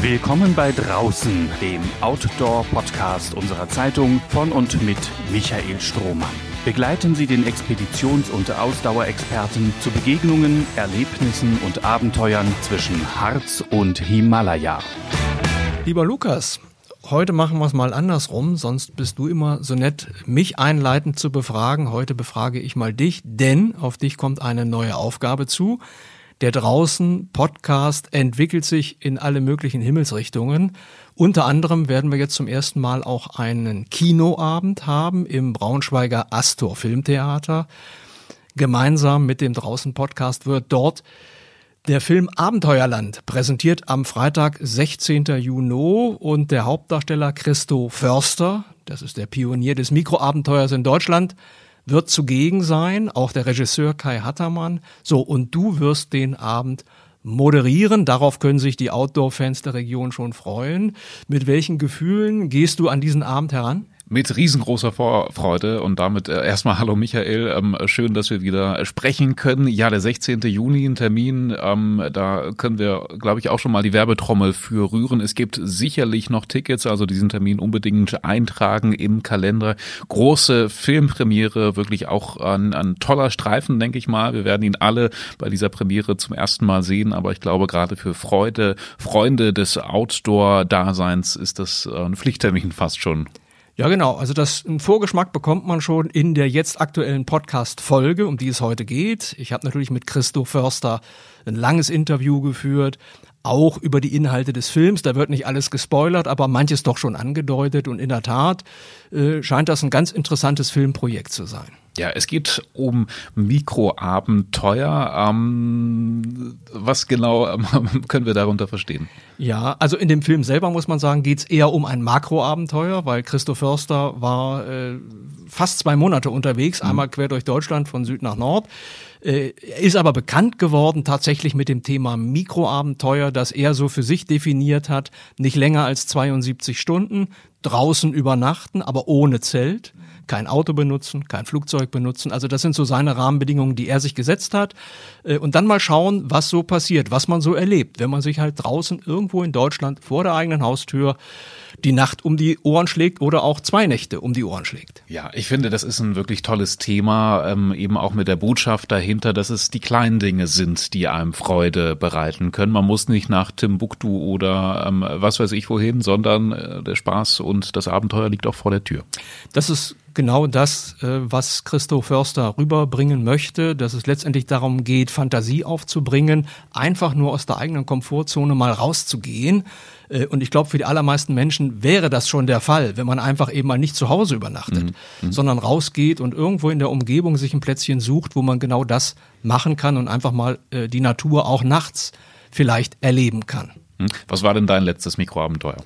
Willkommen bei Draußen, dem Outdoor-Podcast unserer Zeitung von und mit Michael Strohmann. Begleiten Sie den Expeditions- und Ausdauerexperten zu Begegnungen, Erlebnissen und Abenteuern zwischen Harz und Himalaya. Lieber Lukas, heute machen wir es mal andersrum, sonst bist du immer so nett, mich einleitend zu befragen. Heute befrage ich mal dich, denn auf dich kommt eine neue Aufgabe zu. Der draußen Podcast entwickelt sich in alle möglichen Himmelsrichtungen. Unter anderem werden wir jetzt zum ersten Mal auch einen Kinoabend haben im Braunschweiger Astor Filmtheater. Gemeinsam mit dem draußen Podcast wird dort der Film Abenteuerland präsentiert am Freitag, 16. Juni und der Hauptdarsteller Christo Förster, das ist der Pionier des Mikroabenteuers in Deutschland, wird zugegen sein, auch der Regisseur Kai Hattermann. So, und du wirst den Abend moderieren. Darauf können sich die Outdoor-Fans der Region schon freuen. Mit welchen Gefühlen gehst du an diesen Abend heran? Mit riesengroßer Vorfreude und damit äh, erstmal Hallo Michael, ähm, schön, dass wir wieder sprechen können. Ja, der 16. Juni, ein Termin, ähm, da können wir, glaube ich, auch schon mal die Werbetrommel für rühren. Es gibt sicherlich noch Tickets, also diesen Termin unbedingt eintragen im Kalender. Große Filmpremiere, wirklich auch ein, ein toller Streifen, denke ich mal. Wir werden ihn alle bei dieser Premiere zum ersten Mal sehen, aber ich glaube, gerade für Freude, Freunde des Outdoor-Daseins ist das äh, ein Pflichttermin fast schon. Ja, genau. Also das einen Vorgeschmack bekommt man schon in der jetzt aktuellen Podcast-Folge, um die es heute geht. Ich habe natürlich mit Christo Förster ein langes Interview geführt, auch über die Inhalte des Films. Da wird nicht alles gespoilert, aber manches doch schon angedeutet. Und in der Tat äh, scheint das ein ganz interessantes Filmprojekt zu sein. Ja, es geht um Mikroabenteuer. Ähm, was genau ähm, können wir darunter verstehen? Ja, also in dem Film selber muss man sagen, geht's eher um ein Makroabenteuer, weil Christo Förster war äh, fast zwei Monate unterwegs, mhm. einmal quer durch Deutschland von Süd nach Nord. Äh, er ist aber bekannt geworden tatsächlich mit dem Thema Mikroabenteuer, das er so für sich definiert hat, nicht länger als 72 Stunden, draußen übernachten, aber ohne Zelt kein Auto benutzen, kein Flugzeug benutzen. Also das sind so seine Rahmenbedingungen, die er sich gesetzt hat. Äh, und dann mal schauen, was so passiert, was man so erlebt, wenn man sich halt draußen irgendwo in Deutschland vor der eigenen Haustür die Nacht um die Ohren schlägt oder auch zwei Nächte um die Ohren schlägt. Ja, ich finde, das ist ein wirklich tolles Thema, ähm, eben auch mit der Botschaft dahinter, dass es die kleinen Dinge sind, die einem Freude bereiten können. Man muss nicht nach Timbuktu oder ähm, was weiß ich wohin, sondern äh, der Spaß und das Abenteuer liegt auch vor der Tür. Das ist genau das, äh, was Christo Förster rüberbringen möchte, dass es letztendlich darum geht, Fantasie aufzubringen, einfach nur aus der eigenen Komfortzone mal rauszugehen. Äh, und ich glaube, für die allermeisten Menschen wäre das schon der Fall, wenn man einfach eben mal nicht zu Hause übernachtet, mhm. mhm. sondern rausgeht und irgendwo in der Umgebung sich ein Plätzchen sucht, wo man genau das machen kann und einfach mal äh, die Natur auch nachts vielleicht erleben kann. Mhm. Was war denn dein letztes Mikroabenteuer?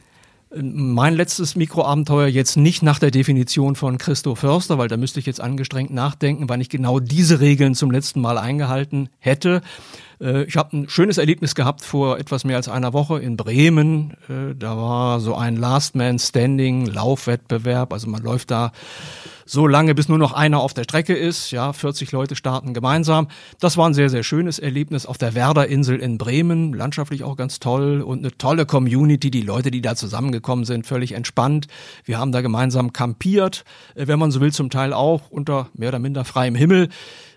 Mein letztes Mikroabenteuer jetzt nicht nach der Definition von Christo Förster, weil da müsste ich jetzt angestrengt nachdenken, wann ich genau diese Regeln zum letzten Mal eingehalten hätte. Äh, ich habe ein schönes Erlebnis gehabt vor etwas mehr als einer Woche in Bremen. Äh, da war so ein Last Man Standing Laufwettbewerb. Also man läuft da so lange, bis nur noch einer auf der Strecke ist. Ja, 40 Leute starten gemeinsam. Das war ein sehr, sehr schönes Erlebnis auf der Werderinsel in Bremen. Landschaftlich auch ganz toll und eine tolle Community. Die Leute, die da zusammengekommen sind, völlig entspannt. Wir haben da gemeinsam kampiert, äh, wenn man so will, zum Teil auch unter mehr oder minder freiem Himmel.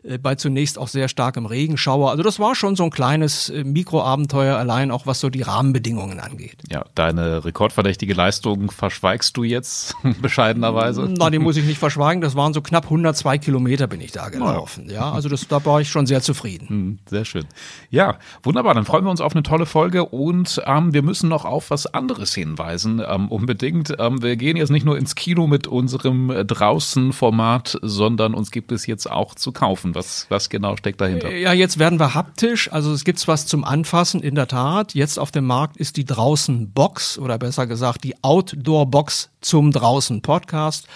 Äh, bei zunächst auch sehr starkem Regenschauer. Also das war schon so ein kleines äh, Mikroabenteuer allein, auch was so die Rahmenbedingungen angeht. Ja, deine rekordverdächtige Leistung verschweigst du jetzt bescheidenerweise? Na, die muss ich nicht verschweigen. Das waren so knapp 102 Kilometer bin ich da gelaufen. Ja, also das, da war ich schon sehr zufrieden. Hm, sehr schön. Ja, wunderbar. Dann freuen wir uns auf eine tolle Folge und ähm, wir müssen noch auf was anderes hinweisen. Ähm, unbedingt. Ähm, wir gehen jetzt nicht nur ins Kino mit unserem äh, Draußen-Format, sondern uns gibt es jetzt auch zu kaufen. Was, was genau steckt dahinter? Ja, jetzt werden wir haptisch. Also es gibt was zum Anfassen, in der Tat. Jetzt auf dem Markt ist die Draußen Box oder besser gesagt die Outdoor Box zum Draußen Podcast.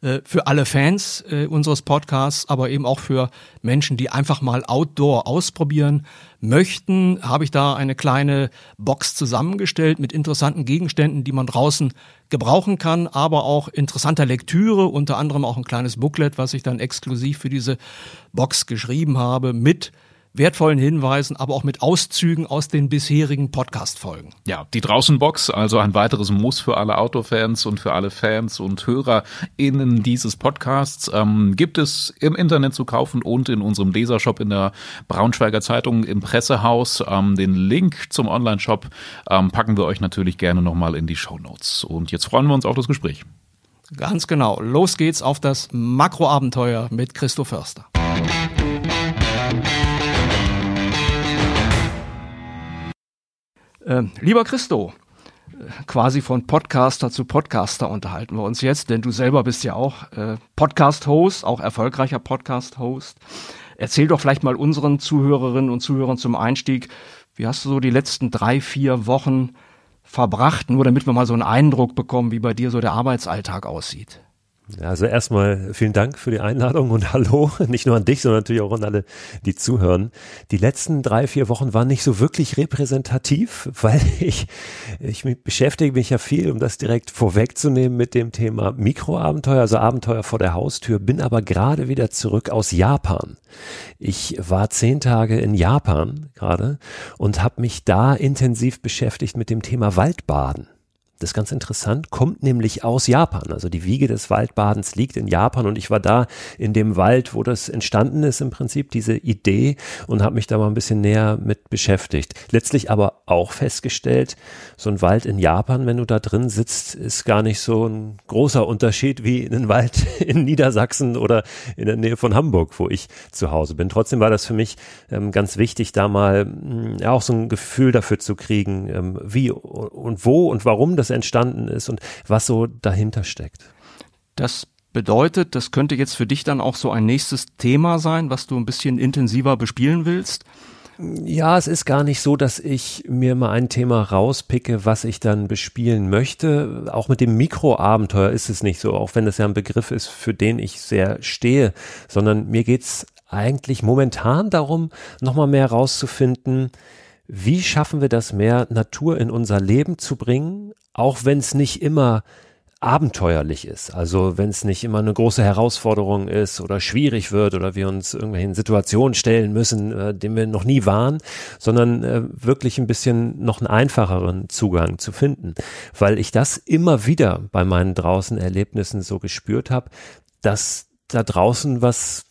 Äh, für alle Fans äh, unseres Podcasts, aber eben auch für Menschen, die einfach mal Outdoor ausprobieren möchten, habe ich da eine kleine Box zusammengestellt mit interessanten Gegenständen, die man draußen gebrauchen kann, aber auch interessanter Lektüre, unter anderem auch ein kleines Booklet, was ich dann exklusiv für diese Box geschrieben habe, mit wertvollen Hinweisen, aber auch mit Auszügen aus den bisherigen Podcast-Folgen. Ja, die Draußenbox, also ein weiteres Muss für alle Autofans und für alle Fans und HörerInnen dieses Podcasts, ähm, gibt es im Internet zu kaufen und in unserem Lesershop in der Braunschweiger Zeitung im Pressehaus. Ähm, den Link zum Online-Shop ähm, packen wir euch natürlich gerne nochmal in die Show Notes. Und jetzt freuen wir uns auf das Gespräch. Ganz genau. Los geht's auf das Makroabenteuer mit Christo Förster. Äh, lieber Christo, quasi von Podcaster zu Podcaster unterhalten wir uns jetzt, denn du selber bist ja auch äh, Podcast-Host, auch erfolgreicher Podcast-Host. Erzähl doch vielleicht mal unseren Zuhörerinnen und Zuhörern zum Einstieg, wie hast du so die letzten drei, vier Wochen verbracht, nur damit wir mal so einen Eindruck bekommen, wie bei dir so der Arbeitsalltag aussieht? Also erstmal vielen Dank für die Einladung und hallo, nicht nur an dich, sondern natürlich auch an alle, die zuhören. Die letzten drei, vier Wochen waren nicht so wirklich repräsentativ, weil ich, ich beschäftige mich ja viel, um das direkt vorwegzunehmen mit dem Thema Mikroabenteuer, also Abenteuer vor der Haustür, bin aber gerade wieder zurück aus Japan. Ich war zehn Tage in Japan gerade und habe mich da intensiv beschäftigt mit dem Thema Waldbaden. Das ist ganz interessant, kommt nämlich aus Japan. Also die Wiege des Waldbadens liegt in Japan und ich war da in dem Wald, wo das entstanden ist im Prinzip, diese Idee und habe mich da mal ein bisschen näher mit beschäftigt. Letztlich aber auch festgestellt, so ein Wald in Japan, wenn du da drin sitzt, ist gar nicht so ein großer Unterschied wie in ein Wald in Niedersachsen oder in der Nähe von Hamburg, wo ich zu Hause bin. Trotzdem war das für mich ähm, ganz wichtig, da mal mh, ja, auch so ein Gefühl dafür zu kriegen, ähm, wie und wo und warum das das entstanden ist und was so dahinter steckt. Das bedeutet, das könnte jetzt für dich dann auch so ein nächstes Thema sein, was du ein bisschen intensiver bespielen willst. Ja, es ist gar nicht so, dass ich mir mal ein Thema rauspicke, was ich dann bespielen möchte. Auch mit dem Mikroabenteuer ist es nicht so, auch wenn das ja ein Begriff ist, für den ich sehr stehe, sondern mir geht's eigentlich momentan darum, nochmal mehr rauszufinden, wie schaffen wir das mehr, Natur in unser Leben zu bringen, auch wenn es nicht immer abenteuerlich ist. Also wenn es nicht immer eine große Herausforderung ist oder schwierig wird oder wir uns irgendwelchen Situationen stellen müssen, äh, denen wir noch nie waren, sondern äh, wirklich ein bisschen noch einen einfacheren Zugang zu finden. Weil ich das immer wieder bei meinen draußen Erlebnissen so gespürt habe, dass da draußen was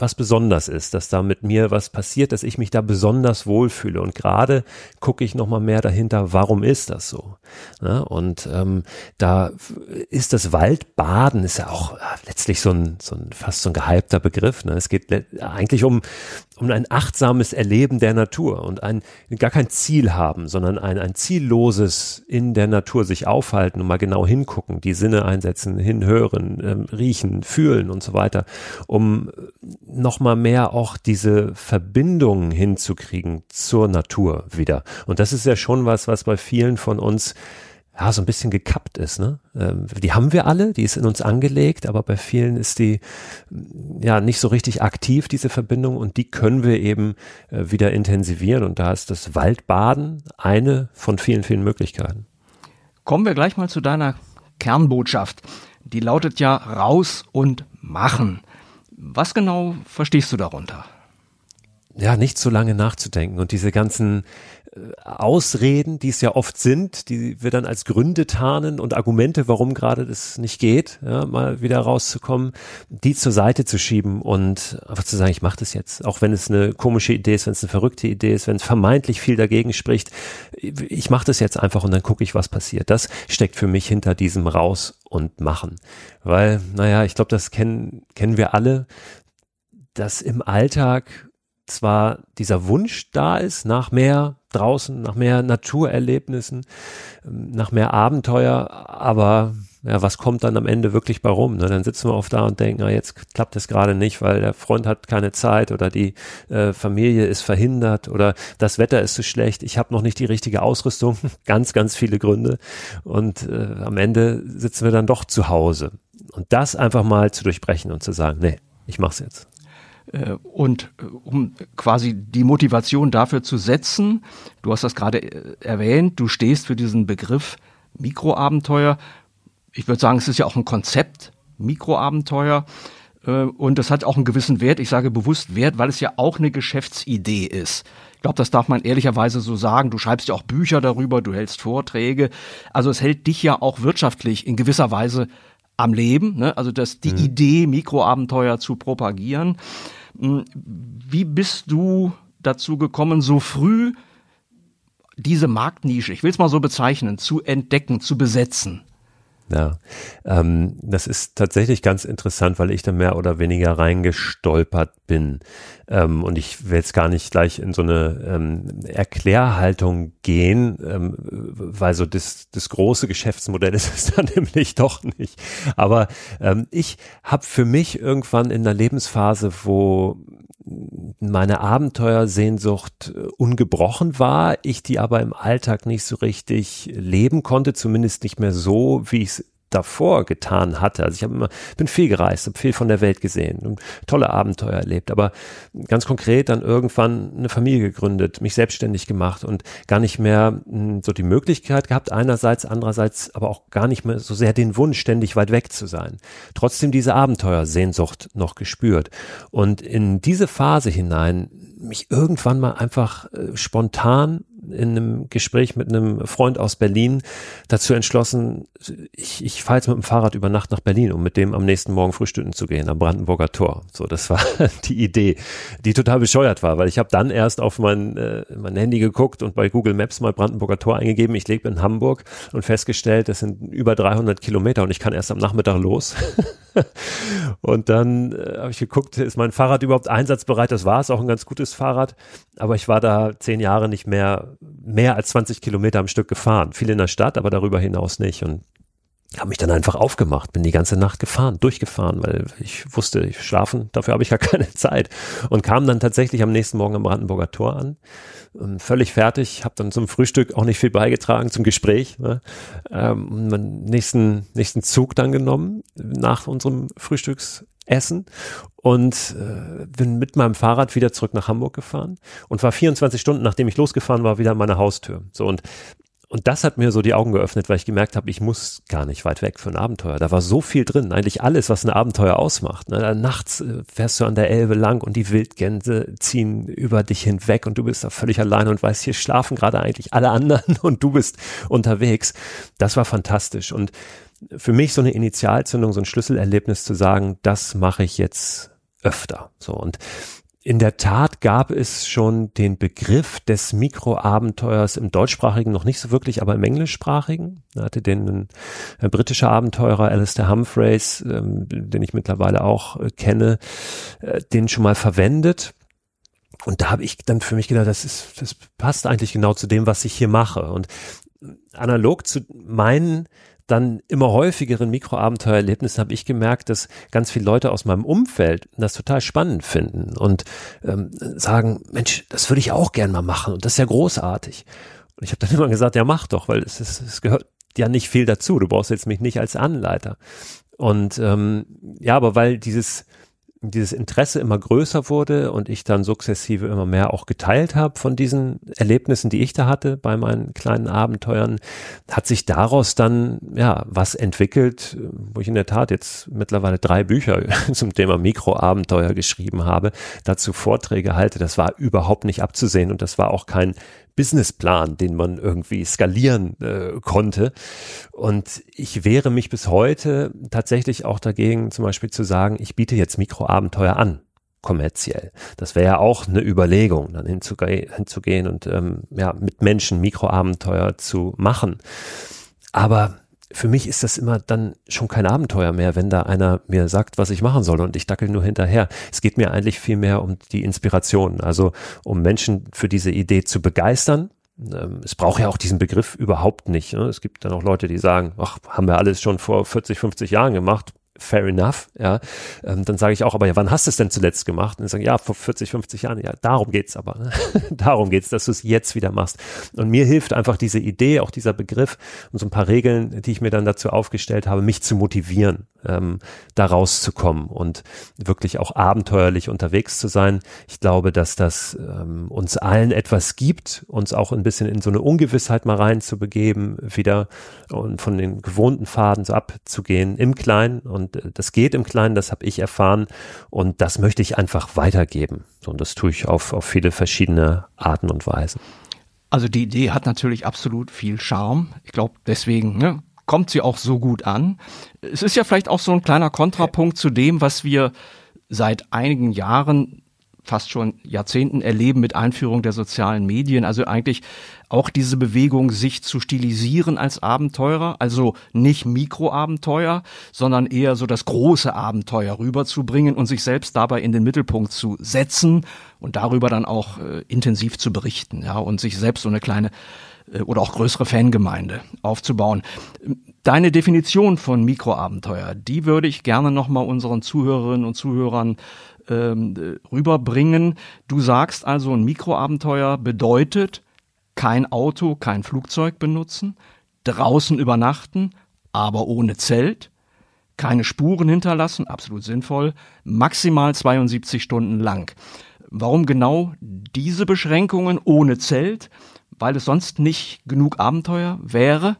was besonders ist, dass da mit mir was passiert, dass ich mich da besonders wohlfühle. Und gerade gucke ich nochmal mehr dahinter, warum ist das so? Ja, und ähm, da ist das Waldbaden, ist ja auch letztlich so ein, so ein fast so ein gehypter Begriff. Ne? Es geht eigentlich um, um ein achtsames Erleben der Natur und ein gar kein Ziel haben, sondern ein, ein zielloses in der Natur sich aufhalten und mal genau hingucken, die Sinne einsetzen, hinhören, ähm, riechen, fühlen und so weiter, um nochmal mehr auch diese Verbindung hinzukriegen zur Natur wieder. Und das ist ja schon was, was bei vielen von uns ja, so ein bisschen gekappt ist. Ne? Ähm, die haben wir alle, die ist in uns angelegt, aber bei vielen ist die ja nicht so richtig aktiv, diese Verbindung, und die können wir eben äh, wieder intensivieren. Und da ist das Waldbaden eine von vielen, vielen Möglichkeiten. Kommen wir gleich mal zu deiner Kernbotschaft. Die lautet ja raus und machen. Was genau verstehst du darunter? Ja, nicht zu lange nachzudenken und diese ganzen Ausreden, die es ja oft sind, die wir dann als Gründe tarnen und Argumente, warum gerade das nicht geht, ja, mal wieder rauszukommen, die zur Seite zu schieben und einfach zu sagen, ich mache das jetzt, auch wenn es eine komische Idee ist, wenn es eine verrückte Idee ist, wenn es vermeintlich viel dagegen spricht, ich mache das jetzt einfach und dann gucke ich, was passiert. Das steckt für mich hinter diesem raus und machen, weil, naja, ich glaube, das kennen kennen wir alle, dass im Alltag zwar dieser Wunsch da ist nach mehr draußen, nach mehr Naturerlebnissen, ähm, nach mehr Abenteuer, aber ja, was kommt dann am Ende wirklich bei rum? Ne? Dann sitzen wir oft da und denken, ah, jetzt klappt es gerade nicht, weil der Freund hat keine Zeit oder die äh, Familie ist verhindert oder das Wetter ist zu schlecht, ich habe noch nicht die richtige Ausrüstung, ganz, ganz viele Gründe. Und äh, am Ende sitzen wir dann doch zu Hause. Und das einfach mal zu durchbrechen und zu sagen, nee, ich mach's jetzt. Äh, und äh, um quasi die Motivation dafür zu setzen, du hast das gerade äh, erwähnt, du stehst für diesen Begriff Mikroabenteuer. Ich würde sagen, es ist ja auch ein Konzept, Mikroabenteuer. Und das hat auch einen gewissen Wert. Ich sage bewusst Wert, weil es ja auch eine Geschäftsidee ist. Ich glaube, das darf man ehrlicherweise so sagen. Du schreibst ja auch Bücher darüber, du hältst Vorträge. Also es hält dich ja auch wirtschaftlich in gewisser Weise am Leben. Ne? Also das, die mhm. Idee, Mikroabenteuer zu propagieren. Hm, wie bist du dazu gekommen, so früh diese Marktnische, ich will es mal so bezeichnen, zu entdecken, zu besetzen? Ja, ähm, das ist tatsächlich ganz interessant, weil ich da mehr oder weniger reingestolpert bin. Ähm, und ich will jetzt gar nicht gleich in so eine ähm, Erklärhaltung gehen, ähm, weil so das, das große Geschäftsmodell ist es dann nämlich doch nicht. Aber ähm, ich habe für mich irgendwann in der Lebensphase, wo meine Abenteuersehnsucht äh, ungebrochen war, ich die aber im Alltag nicht so richtig leben konnte, zumindest nicht mehr so, wie ich es davor getan hatte. Also ich habe immer, bin viel gereist, habe viel von der Welt gesehen und tolle Abenteuer erlebt, aber ganz konkret dann irgendwann eine Familie gegründet, mich selbstständig gemacht und gar nicht mehr hm, so die Möglichkeit gehabt, einerseits, andererseits aber auch gar nicht mehr so sehr den Wunsch, ständig weit weg zu sein. Trotzdem diese Abenteuersehnsucht noch gespürt. Und in diese Phase hinein mich irgendwann mal einfach äh, spontan in einem Gespräch mit einem Freund aus Berlin dazu entschlossen, ich, ich fahre jetzt mit dem Fahrrad über Nacht nach Berlin, um mit dem am nächsten Morgen frühstücken zu gehen, am Brandenburger Tor. So, das war die Idee, die total bescheuert war, weil ich habe dann erst auf mein, äh, mein Handy geguckt und bei Google Maps mal Brandenburger Tor eingegeben. Ich lebe in Hamburg und festgestellt, das sind über 300 Kilometer und ich kann erst am Nachmittag los. und dann äh, habe ich geguckt, ist mein Fahrrad überhaupt einsatzbereit? Das war es, auch ein ganz gutes Fahrrad. Aber ich war da zehn Jahre nicht mehr, mehr als 20 Kilometer am Stück gefahren. Viel in der Stadt, aber darüber hinaus nicht. Und habe mich dann einfach aufgemacht, bin die ganze Nacht gefahren, durchgefahren, weil ich wusste, ich schlafen, dafür habe ich ja keine Zeit und kam dann tatsächlich am nächsten Morgen am Brandenburger Tor an, ähm, völlig fertig, habe dann zum Frühstück auch nicht viel beigetragen zum Gespräch, ne? ähm, nächsten nächsten Zug dann genommen nach unserem Frühstücksessen und äh, bin mit meinem Fahrrad wieder zurück nach Hamburg gefahren und war 24 Stunden, nachdem ich losgefahren war, wieder an meiner Haustür. So und und das hat mir so die Augen geöffnet, weil ich gemerkt habe, ich muss gar nicht weit weg für ein Abenteuer. Da war so viel drin, eigentlich alles, was ein Abenteuer ausmacht. Ne? Nachts äh, fährst du an der Elbe lang und die Wildgänse ziehen über dich hinweg und du bist da völlig allein und weißt, hier schlafen gerade eigentlich alle anderen und du bist unterwegs. Das war fantastisch. Und für mich so eine Initialzündung, so ein Schlüsselerlebnis zu sagen, das mache ich jetzt öfter. So und in der Tat gab es schon den Begriff des Mikroabenteuers im deutschsprachigen noch nicht so wirklich, aber im englischsprachigen. Da hatte den ein, ein britischer Abenteurer Alistair Humphreys, ähm, den ich mittlerweile auch äh, kenne, äh, den schon mal verwendet. Und da habe ich dann für mich gedacht, das ist, das passt eigentlich genau zu dem, was ich hier mache. Und analog zu meinen dann immer häufigeren Mikroabenteuererlebnissen habe ich gemerkt, dass ganz viele Leute aus meinem Umfeld das total spannend finden und ähm, sagen, Mensch, das würde ich auch gern mal machen und das ist ja großartig. Und ich habe dann immer gesagt, ja mach doch, weil es, ist, es gehört ja nicht viel dazu. Du brauchst jetzt mich nicht als Anleiter. Und ähm, ja, aber weil dieses dieses Interesse immer größer wurde und ich dann sukzessive immer mehr auch geteilt habe von diesen Erlebnissen, die ich da hatte bei meinen kleinen Abenteuern, hat sich daraus dann ja was entwickelt, wo ich in der Tat jetzt mittlerweile drei Bücher zum Thema Mikroabenteuer geschrieben habe, dazu Vorträge halte. Das war überhaupt nicht abzusehen und das war auch kein Businessplan, den man irgendwie skalieren äh, konnte. Und ich wehre mich bis heute tatsächlich auch dagegen, zum Beispiel zu sagen, ich biete jetzt Mikroabenteuer an kommerziell. Das wäre ja auch eine Überlegung, dann hinzuge hinzugehen und ähm, ja, mit Menschen Mikroabenteuer zu machen. Aber für mich ist das immer dann schon kein Abenteuer mehr, wenn da einer mir sagt, was ich machen soll und ich dackel nur hinterher. Es geht mir eigentlich viel mehr um die Inspiration, also um Menschen für diese Idee zu begeistern. Ähm, es braucht ja auch diesen Begriff überhaupt nicht. Ne? Es gibt dann auch Leute, die sagen, ach, haben wir alles schon vor 40, 50 Jahren gemacht fair enough, ja, ähm, dann sage ich auch, aber ja, wann hast du es denn zuletzt gemacht? Und sagen, ja, vor 40, 50 Jahren, ja, darum geht's aber, ne? darum geht's, dass du es jetzt wieder machst. Und mir hilft einfach diese Idee, auch dieser Begriff und so ein paar Regeln, die ich mir dann dazu aufgestellt habe, mich zu motivieren, ähm, da rauszukommen und wirklich auch abenteuerlich unterwegs zu sein. Ich glaube, dass das ähm, uns allen etwas gibt, uns auch ein bisschen in so eine Ungewissheit mal reinzubegeben, wieder und von den gewohnten Faden so abzugehen im Kleinen und Äh, das geht im Kleinen, das habe ich erfahren und das möchte ich einfach weitergeben. So, und das tue ich auf, auf viele verschiedene Arten und Weisen. Also die Idee hat natürlich absolut viel Charme. Ich glaube, deswegen ne, kommt sie auch so gut an. Es ist ja vielleicht auch so ein kleiner Kontrapunkt zu dem, was wir seit einigen Jahren fast schon Jahrzehnten erleben mit Einführung der sozialen Medien. Also eigentlich auch diese Bewegung, sich zu stilisieren als Abenteurer, also nicht Mikroabenteuer, sondern eher so das große Abenteuer rüberzubringen und sich selbst dabei in den Mittelpunkt zu setzen und darüber dann auch äh, intensiv zu berichten, ja, und sich selbst so eine kleine äh, oder auch größere Fangemeinde aufzubauen. Deine Definition von Mikroabenteuer, die würde ich gerne nochmal unseren Zuhörerinnen und Zuhörern ähm, rüberbringen. Du sagst also, ein Mikroabenteuer bedeutet kein Auto, kein Flugzeug benutzen, draußen übernachten, aber ohne Zelt, keine Spuren hinterlassen, absolut sinnvoll, maximal 72 Stunden lang. Warum genau diese Beschränkungen ohne Zelt? Weil es sonst nicht genug Abenteuer wäre?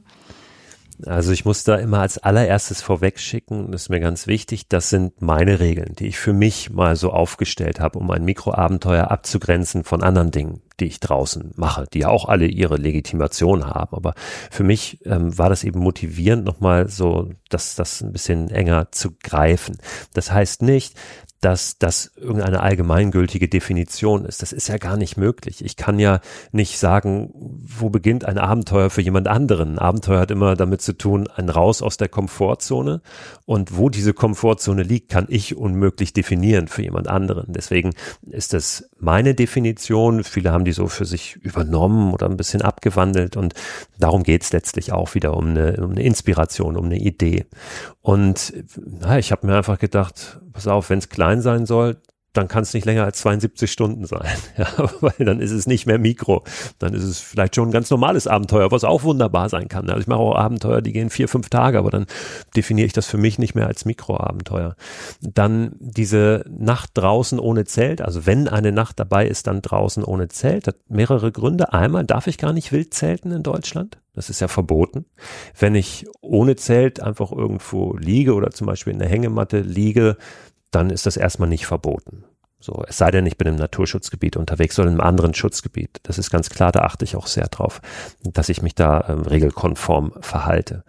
Also ich muss da immer als allererstes vorwegschicken, das ist mir ganz wichtig, das sind meine Regeln, die ich für mich mal so aufgestellt habe, um ein Mikroabenteuer abzugrenzen von anderen Dingen, die ich draußen mache, die ja auch alle ihre Legitimation haben. Aber für mich ähm, war das eben motivierend, nochmal so das, das ein bisschen enger zu greifen. Das heißt nicht, dass das irgendeine allgemeingültige Definition ist. Das ist ja gar nicht möglich. Ich kann ja nicht sagen, wo beginnt ein Abenteuer für jemand anderen. Ein Abenteuer hat immer damit zu tun, ein Raus aus der Komfortzone. Und wo diese Komfortzone liegt, kann ich unmöglich definieren für jemand anderen. Deswegen ist das meine Definition. Viele haben die so für sich übernommen oder ein bisschen abgewandelt. Und darum geht es letztlich auch wieder um eine, um eine Inspiration, um eine Idee. Und na, ich habe mir einfach gedacht, pass auf, wenn es klein sein soll, dann kann es nicht länger als 72 Stunden sein, ja, weil dann ist es nicht mehr Mikro, dann ist es vielleicht schon ein ganz normales Abenteuer, was auch wunderbar sein kann. Also ich mache auch Abenteuer, die gehen vier, fünf Tage, aber dann definiere ich das für mich nicht mehr als Mikroabenteuer. Dann diese Nacht draußen ohne Zelt, also wenn eine Nacht dabei ist, dann draußen ohne Zelt, hat mehrere Gründe. Einmal darf ich gar nicht wild zelten in Deutschland. Das ist ja verboten. Wenn ich ohne Zelt einfach irgendwo liege oder zum Beispiel in der Hängematte liege, dann ist das erstmal nicht verboten. So, es sei denn, ich bin im Naturschutzgebiet unterwegs oder in einem anderen Schutzgebiet. Das ist ganz klar, da achte ich auch sehr drauf, dass ich mich da ähm, regelkonform verhalte.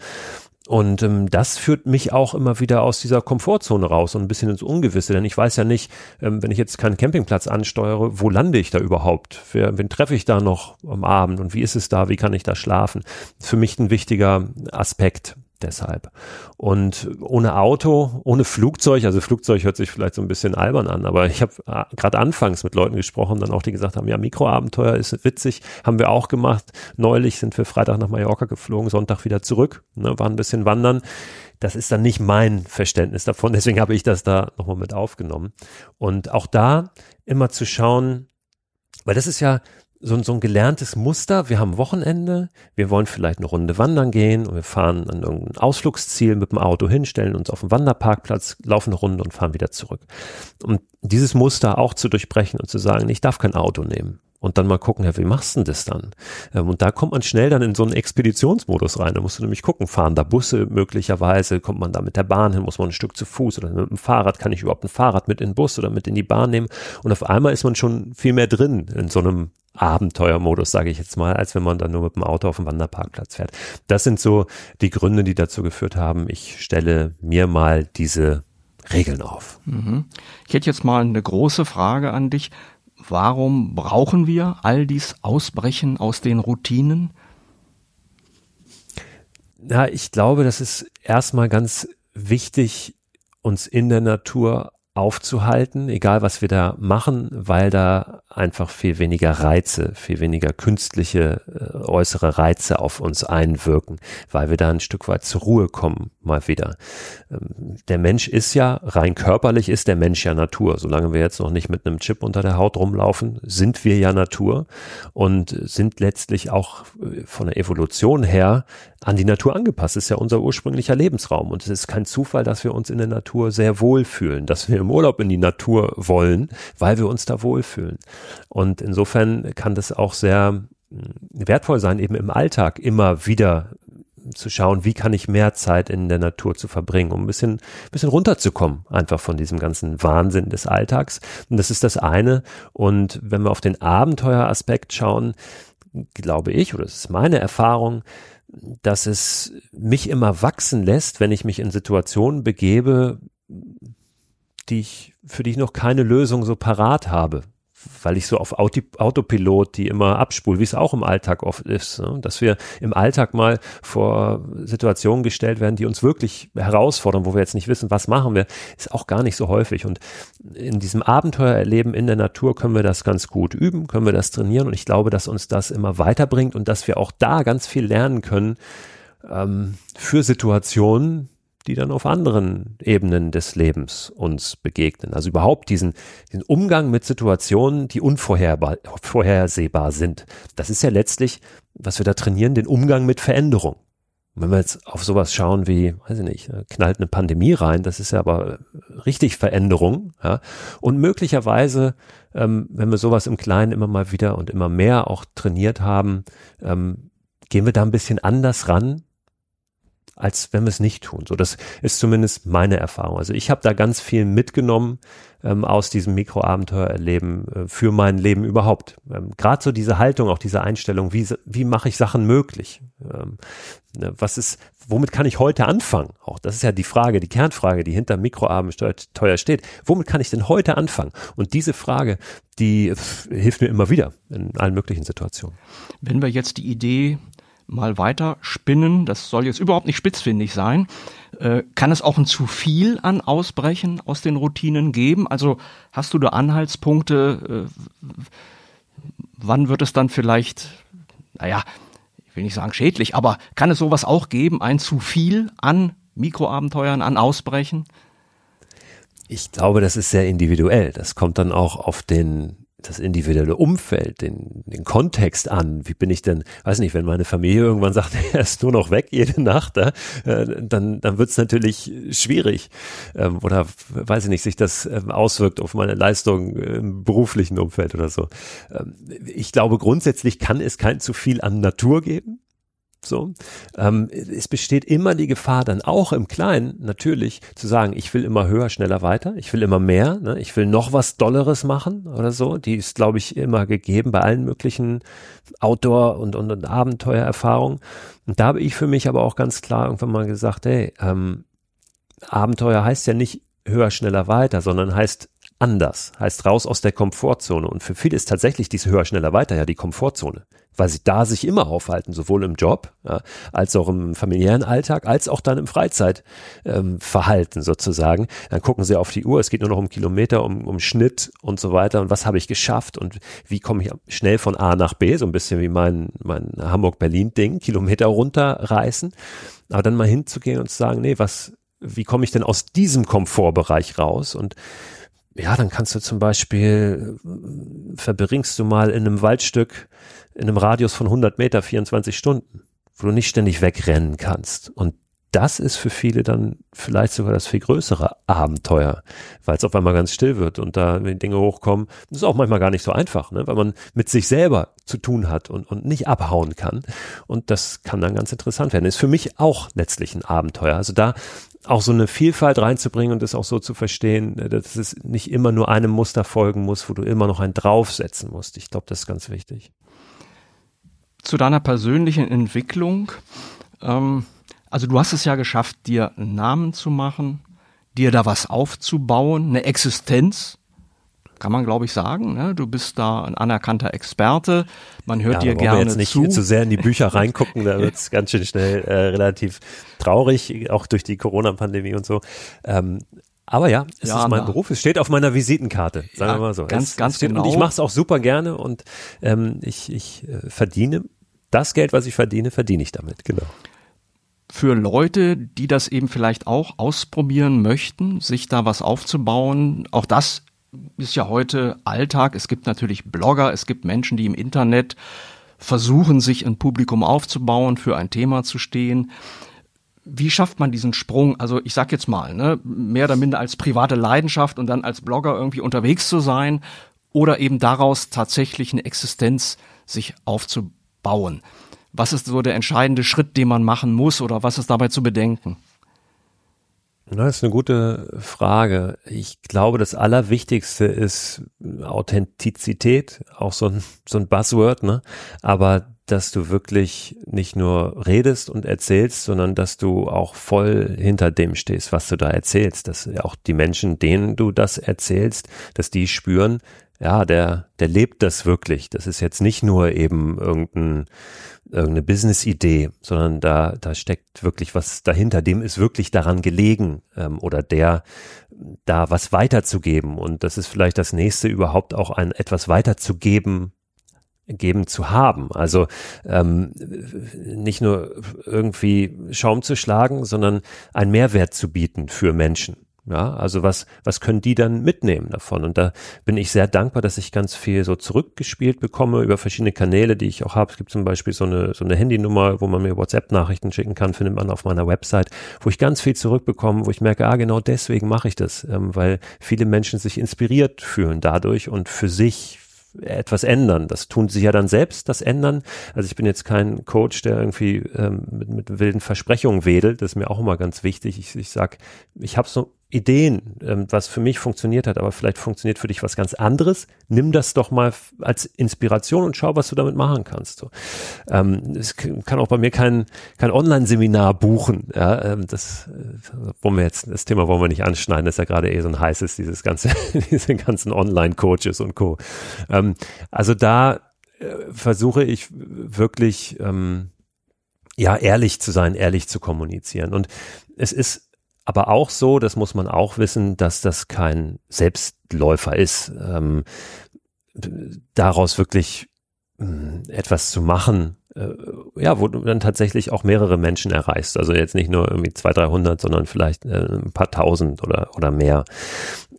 Und ähm, das führt mich auch immer wieder aus dieser Komfortzone raus und ein bisschen ins Ungewisse, denn ich weiß ja nicht, ähm, wenn ich jetzt keinen Campingplatz ansteuere, wo lande ich da überhaupt? Wer, wen treffe ich da noch am Abend und wie ist es da? Wie kann ich da schlafen? Für mich ein wichtiger Aspekt deshalb. Und ohne Auto, ohne Flugzeug, also Flugzeug hört sich vielleicht so ein bisschen albern an, aber ich habe äh, gerade anfangs mit Leuten gesprochen, dann auch die gesagt haben, ja, Mikroabenteuer ist witzig, haben wir auch gemacht. Neulich sind wir Freitag nach Mallorca geflogen, Sonntag wieder zurück, ne, waren ein bisschen wandern. Das ist dann nicht mein Verständnis davon, deswegen habe ich das da nochmal mit aufgenommen. Und auch da immer zu schauen, weil das ist ja, so, so ein gelerntes Muster. Wir haben Wochenende, wir wollen vielleicht eine Runde wandern gehen und wir fahren an irgendein Ausflugsziel mit dem Auto hin, stellen uns auf den Wanderparkplatz, laufen eine Runde und fahren wieder zurück. Und dieses Muster auch zu durchbrechen und zu sagen, ich darf kein Auto nehmen. Und dann mal gucken, ja, wie machst du denn das dann? Ähm, und da kommt man schnell dann in so einen Expeditionsmodus rein. Da musst du nämlich gucken, fahren da Busse möglicherweise, kommt man da mit der Bahn hin, muss man ein Stück zu Fuß oder mit dem Fahrrad, kann ich überhaupt ein Fahrrad mit in den Bus oder mit in die Bahn nehmen? Und auf einmal ist man schon viel mehr drin in so einem Abenteuermodus, sage ich jetzt mal, als wenn man dann nur mit dem Auto auf dem Wanderparkplatz fährt. Das sind so die Gründe, die dazu geführt haben, ich stelle mir mal diese Regeln auf. Mhm. Ich hätte jetzt mal eine große Frage an dich. Warum brauchen wir all dies Ausbrechen aus den Routinen? Na, ich glaube, das ist erstmal ganz wichtig, uns in der Natur aufzuhalten, egal was wir da machen, weil da einfach viel weniger Reize, viel weniger künstliche äh, äußere Reize auf uns einwirken, weil wir da ein Stück weit zur Ruhe kommen, mal wieder. Ähm, der Mensch ist ja, rein körperlich ist der Mensch ja Natur. Solange wir jetzt noch nicht mit einem Chip unter der Haut rumlaufen, sind wir ja Natur und sind letztlich auch äh, von der Evolution her an die Natur angepasst. Das ist ja unser ursprünglicher Lebensraum und es ist kein Zufall, dass wir uns in der Natur sehr wohlfühlen, dass wir im Urlaub in die Natur wollen, weil wir uns da wohlfühlen. Und insofern kann das auch sehr hm, wertvoll sein, eben im Alltag immer wieder zu schauen, wie kann ich mehr Zeit in der Natur zu verbringen, um ein bisschen, ein bisschen runterzukommen, einfach von diesem ganzen Wahnsinn des Alltags. Und das ist das eine. Und wenn wir auf den Abenteueraspekt schauen, glaube ich, oder das ist meine Erfahrung, dass es mich immer wachsen lässt, wenn ich mich in Situationen begebe, die ich, für die ich noch keine Lösung so parat habe weil ich so auf Auto, Autopilot die immer abspule, wie es auch im Alltag oft ist, ne? dass wir im Alltag mal vor Situationen gestellt werden, die uns wirklich herausfordern, wo wir jetzt nicht wissen, was machen wir, ist auch gar nicht so häufig. Und in diesem Abenteuererleben in der Natur können wir das ganz gut üben, können wir das trainieren und ich glaube, dass uns das immer weiterbringt und dass wir auch da ganz viel lernen können ähm, für Situationen, die dann auf anderen Ebenen des Lebens uns begegnen. Also überhaupt diesen, diesen Umgang mit Situationen, die unvorhersehbar sind. Das ist ja letztlich, was wir da trainieren, den Umgang mit Veränderung. wenn wir jetzt auf sowas schauen wie, weiß ich nicht, äh, knallt eine Pandemie rein, das ist ja aber richtig Veränderung. Ja? Und möglicherweise, ähm, wenn wir sowas im Kleinen immer mal wieder und immer mehr auch trainiert haben, ähm, gehen wir da ein bisschen anders ran als wenn wir es nicht tun. So, das ist zumindest meine Erfahrung. Also ich habe da ganz viel mitgenommen ähm, aus diesem Mikroabenteuererleben äh, für mein Leben überhaupt. Ähm, Gerade so diese Haltung, auch diese Einstellung, wie, wie mache ich Sachen möglich? Ähm, ne, was ist, womit kann ich heute anfangen? Auch das ist ja die Frage, die Kernfrage, die hinter Mikroabenteuer steht. Womit kann ich denn heute anfangen? Und diese Frage, die pff, hilft mir immer wieder in allen möglichen Situationen. Wenn wir jetzt die Idee mal weiter spinnen, das soll jetzt überhaupt nicht spitzfindig sein, äh, kann es auch ein zu viel an Ausbrechen aus den Routinen geben? Also hast du da Anhaltspunkte, äh, wann wird es dann vielleicht, naja, ich will nicht sagen schädlich, aber kann es sowas auch geben, ein zu viel an Mikroabenteuern, an Ausbrechen? Ich glaube, das ist sehr individuell. Das kommt dann auch auf den das individuelle Umfeld, den, den Kontext an. Wie bin ich denn, weiß nicht, wenn meine Familie irgendwann sagt, er ist nur noch weg jede Nacht, äh, dann, dann wird es natürlich schwierig. Ähm, oder weiß ich nicht, sich das ähm, auswirkt auf meine Leistung im beruflichen Umfeld oder so. Ähm, ich glaube, grundsätzlich kann es kein zu viel an Natur geben. So, ähm, es besteht immer die Gefahr, dann auch im Kleinen natürlich zu sagen, ich will immer höher, schneller, weiter, ich will immer mehr, ne? ich will noch was Dolleres machen oder so. Die ist, glaube ich, immer gegeben bei allen möglichen Outdoor- und, und, und Abenteuererfahrungen. Und da habe ich für mich aber auch ganz klar irgendwann mal gesagt, hey, ähm, Abenteuer heißt ja nicht höher, schneller, weiter, sondern heißt anders, heißt raus aus der Komfortzone. Und für viele ist tatsächlich diese höher, schneller, weiter ja die Komfortzone weil sie da sich immer aufhalten, sowohl im Job ja, als auch im familiären Alltag, als auch dann im Freizeitverhalten ähm, sozusagen. Dann gucken sie auf die Uhr, es geht nur noch um Kilometer, um, um Schnitt und so weiter und was habe ich geschafft und wie komme ich schnell von A nach B, so ein bisschen wie mein, mein Hamburg-Berlin-Ding, Kilometer runterreißen. Aber dann mal hinzugehen und zu sagen, nee, was, wie komme ich denn aus diesem Komfortbereich raus und ja, dann kannst du zum Beispiel, verbringst du mal in einem Waldstück in einem Radius von 100 Meter 24 Stunden, wo du nicht ständig wegrennen kannst. Und das ist für viele dann vielleicht sogar das viel größere Abenteuer, weil es auf einmal ganz still wird und da Dinge hochkommen. Das ist auch manchmal gar nicht so einfach, ne? weil man mit sich selber zu tun hat und, und nicht abhauen kann. Und das kann dann ganz interessant werden. Ist für mich auch letztlich ein Abenteuer. Also da auch so eine Vielfalt reinzubringen und das auch so zu verstehen, dass es nicht immer nur einem Muster folgen muss, wo du immer noch einen draufsetzen musst. Ich glaube, das ist ganz wichtig zu deiner persönlichen Entwicklung. Ähm, also du hast es ja geschafft, dir einen Namen zu machen, dir da was aufzubauen, eine Existenz, kann man glaube ich sagen. Ne? Du bist da ein anerkannter Experte. Man hört ja, dir gerne wir jetzt nicht zu. zu sehr in die Bücher reingucken, da wird es ganz schön schnell äh, relativ traurig, auch durch die Corona-Pandemie und so. Ähm, aber ja, es ja, ist mein na. Beruf. Es steht auf meiner Visitenkarte, sagen ja, wir mal so. Ganz, es, ganz es steht, genau. Und ich mache es auch super gerne und ähm, ich, ich äh, verdiene das Geld, was ich verdiene, verdiene ich damit. Genau. Für Leute, die das eben vielleicht auch ausprobieren möchten, sich da was aufzubauen, auch das ist ja heute Alltag. Es gibt natürlich Blogger, es gibt Menschen, die im Internet versuchen, sich ein Publikum aufzubauen, für ein Thema zu stehen wie schafft man diesen Sprung? Also ich sag jetzt mal, ne, mehr oder minder als private Leidenschaft und dann als Blogger irgendwie unterwegs zu sein oder eben daraus tatsächlich eine Existenz sich aufzubauen. Was ist so der entscheidende Schritt, den man machen muss oder was ist dabei zu bedenken? Das ist eine gute Frage. Ich glaube, das Allerwichtigste ist Authentizität, auch so ein, so ein Buzzword, ne? Aber dass du wirklich nicht nur redest und erzählst, sondern dass du auch voll hinter dem stehst, was du da erzählst. Dass auch die Menschen, denen du das erzählst, dass die spüren, ja, der, der lebt das wirklich. Das ist jetzt nicht nur eben irgendein, irgendeine Business-Idee, sondern da, da steckt wirklich was dahinter. Dem ist wirklich daran gelegen ähm, oder der da was weiterzugeben. Und das ist vielleicht das nächste überhaupt auch ein etwas weiterzugeben geben zu haben. Also ähm, nicht nur irgendwie Schaum zu schlagen, sondern einen Mehrwert zu bieten für Menschen. Ja, also was, was können die dann mitnehmen davon? Und da bin ich sehr dankbar, dass ich ganz viel so zurückgespielt bekomme über verschiedene Kanäle, die ich auch habe. Es gibt zum Beispiel so eine, so eine Handynummer, wo man mir WhatsApp-Nachrichten schicken kann, findet man auf meiner Website, wo ich ganz viel zurückbekomme, wo ich merke, ah, genau deswegen mache ich das, ähm, weil viele Menschen sich inspiriert fühlen dadurch und für sich etwas ändern. Das tun sie ja dann selbst, das ändern. Also ich bin jetzt kein Coach, der irgendwie ähm, mit, mit wilden Versprechungen wedelt. Das ist mir auch immer ganz wichtig. Ich, ich sag, ich habe so Ideen, ähm, was für mich funktioniert hat, aber vielleicht funktioniert für dich was ganz anderes. Nimm das doch mal als Inspiration und schau, was du damit machen kannst. So. Ähm, es kann auch bei mir kein, kein Online-Seminar buchen. Ja, ähm, das äh, wollen wir jetzt, das Thema wollen wir nicht anschneiden, das ist ja gerade eh so ein heißes, dieses ganze, diese ganzen Online-Coaches und Co. Ähm, also da äh, versuche ich wirklich, ähm, ja, ehrlich zu sein, ehrlich zu kommunizieren. Und es ist aber auch so, das muss man auch wissen, dass das kein Selbstläufer ist. Ähm, daraus wirklich äh, etwas zu machen, äh, ja, wo du dann tatsächlich auch mehrere Menschen erreichst. Also jetzt nicht nur irgendwie zwei, dreihundert, sondern vielleicht äh, ein paar tausend oder, oder mehr.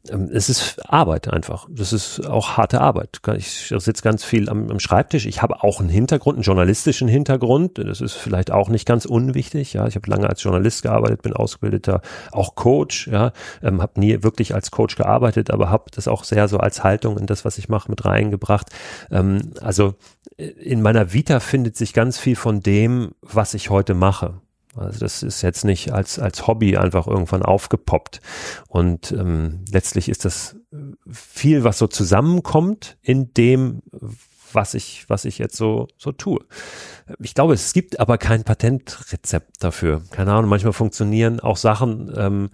Ähm, es ist Arbeit einfach. Das ist auch harte Arbeit. Ich sitze ganz viel am, am, Schreibtisch. Ich habe auch einen Hintergrund, einen journalistischen Hintergrund. Das ist vielleicht auch nicht ganz unwichtig. Ja, ich habe lange als Journalist gearbeitet, bin ausgebildeter auch Coach. Ja, ähm, habe nie wirklich als Coach gearbeitet, aber habe das auch sehr so als Haltung in das, was ich mache, mit reingebracht. Ähm, also äh, in meiner Vita findet sich ganz viel von dem, was ich heute mache. Also das ist jetzt nicht als, als Hobby einfach irgendwann aufgepoppt. Und ähm, letztlich ist das viel, was so zusammenkommt in dem, was ich, was ich jetzt so, so tue. Ich glaube, es gibt aber kein Patentrezept dafür. Keine Ahnung, manchmal funktionieren auch Sachen ähm,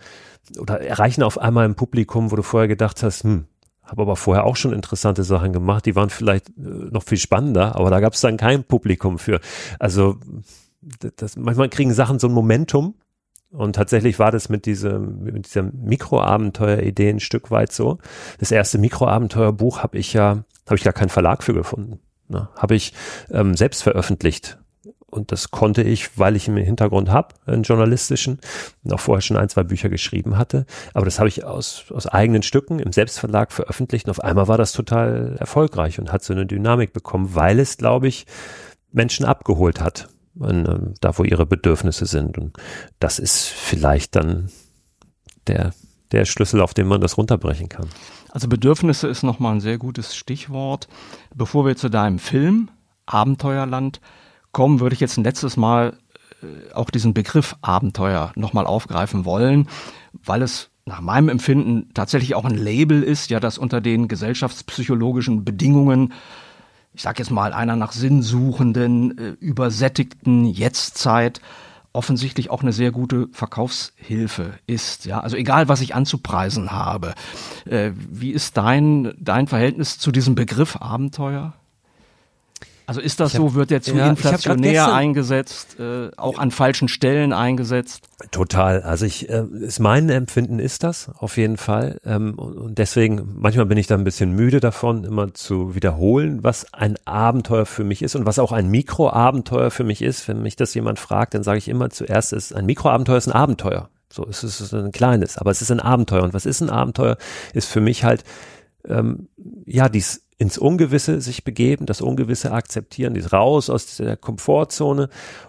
oder erreichen auf einmal ein Publikum, wo du vorher gedacht hast, hm, habe aber vorher auch schon interessante Sachen gemacht, die waren vielleicht äh, noch viel spannender, aber da gab es dann kein Publikum für. Also das, manchmal kriegen Sachen so ein Momentum. Und tatsächlich war das mit diesem, mit dieser Mikroabenteuer-Idee ein Stück weit so. Das erste Mikroabenteuerbuch habe ich ja, habe ich gar keinen Verlag für gefunden. Ne? Habe ich ähm, selbst veröffentlicht. Und das konnte ich, weil ich im Hintergrund habe, einen journalistischen, auch vorher schon ein, zwei Bücher geschrieben hatte. Aber das habe ich aus, aus eigenen Stücken im Selbstverlag veröffentlicht. Und auf einmal war das total erfolgreich und hat so eine Dynamik bekommen, weil es, glaube ich, Menschen abgeholt hat in, ähm, da wo ihre Bedürfnisse sind. Und das ist vielleicht dann der, der Schlüssel, auf den man das runterbrechen kann. Also Bedürfnisse ist nochmal ein sehr gutes Stichwort. Bevor wir zu deinem Film Abenteuerland kommen, würde ich jetzt ein letztes Mal äh, auch diesen Begriff Abenteuer nochmal aufgreifen wollen, weil es nach meinem Empfinden tatsächlich auch ein Label ist, ja, das unter den gesellschaftspsychologischen Bedingungen ich sag jetzt mal, einer nach sinnsuchenden, äh, übersättigten Jetztzeit offensichtlich auch eine sehr gute Verkaufshilfe ist. Ja, also egal, was ich anzupreisen habe. Äh, wie ist dein, dein Verhältnis zu diesem Begriff Abenteuer? Also ist das hab, so, wird der zu ja, inflationär eingesetzt, äh, auch an falschen Stellen eingesetzt? Total. Also ich, äh, ist mein Empfinden ist das auf jeden Fall. Ähm, und deswegen, manchmal bin ich da ein bisschen müde davon, immer zu wiederholen, was ein Abenteuer für mich ist und was auch ein Mikroabenteuer für mich ist. Wenn mich das jemand fragt, dann sage ich immer zuerst, ist ein Mikroabenteuer ist ein Abenteuer. So, es ist ein kleines, aber es ist ein Abenteuer. Und was ist ein Abenteuer? Ist für mich halt, ähm, ja, dies ins Ungewisse sich begeben, das Ungewisse akzeptieren, dies raus aus der Komfortzone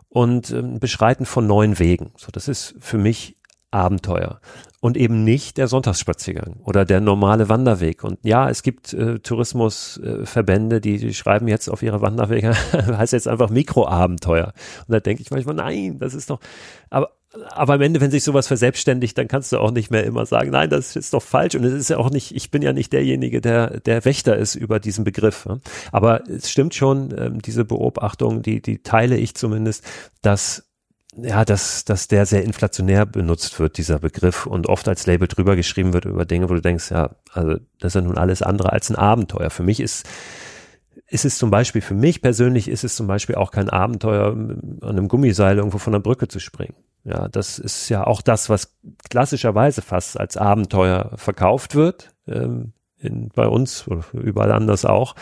und ähm, beschreiten von neuen Wegen. So, das ist für mich Abenteuer und eben nicht der Sonntagsspaziergang oder der normale Wanderweg. Und ja, es gibt äh, Tourismusverbände, äh, die, die schreiben jetzt auf ihre Wanderwege, heißt jetzt einfach Mikroabenteuer. Und da denke ich manchmal, nein, das ist doch, aber aber am Ende, wenn sich sowas verselbstständigt, dann kannst du auch nicht mehr immer sagen, nein, das ist doch falsch. Und es ist ja auch nicht, ich bin ja nicht derjenige, der, der Wächter ist über diesen Begriff. Aber es stimmt schon, ähm, diese Beobachtung, die, die teile ich zumindest, dass ja, dass, dass der sehr inflationär benutzt wird, dieser Begriff, und oft als Label drüber geschrieben wird über Dinge, wo du denkst, ja, also das ist ja nun alles andere als ein Abenteuer. Für mich ist, ist es zum Beispiel, für mich persönlich ist es zum Beispiel auch kein Abenteuer, an einem Gummiseil irgendwo von der Brücke zu springen. Ja, das ist ja auch das, was klassischerweise fast als Abenteuer verkauft wird. Ähm, in, bei uns oder überall anders auch.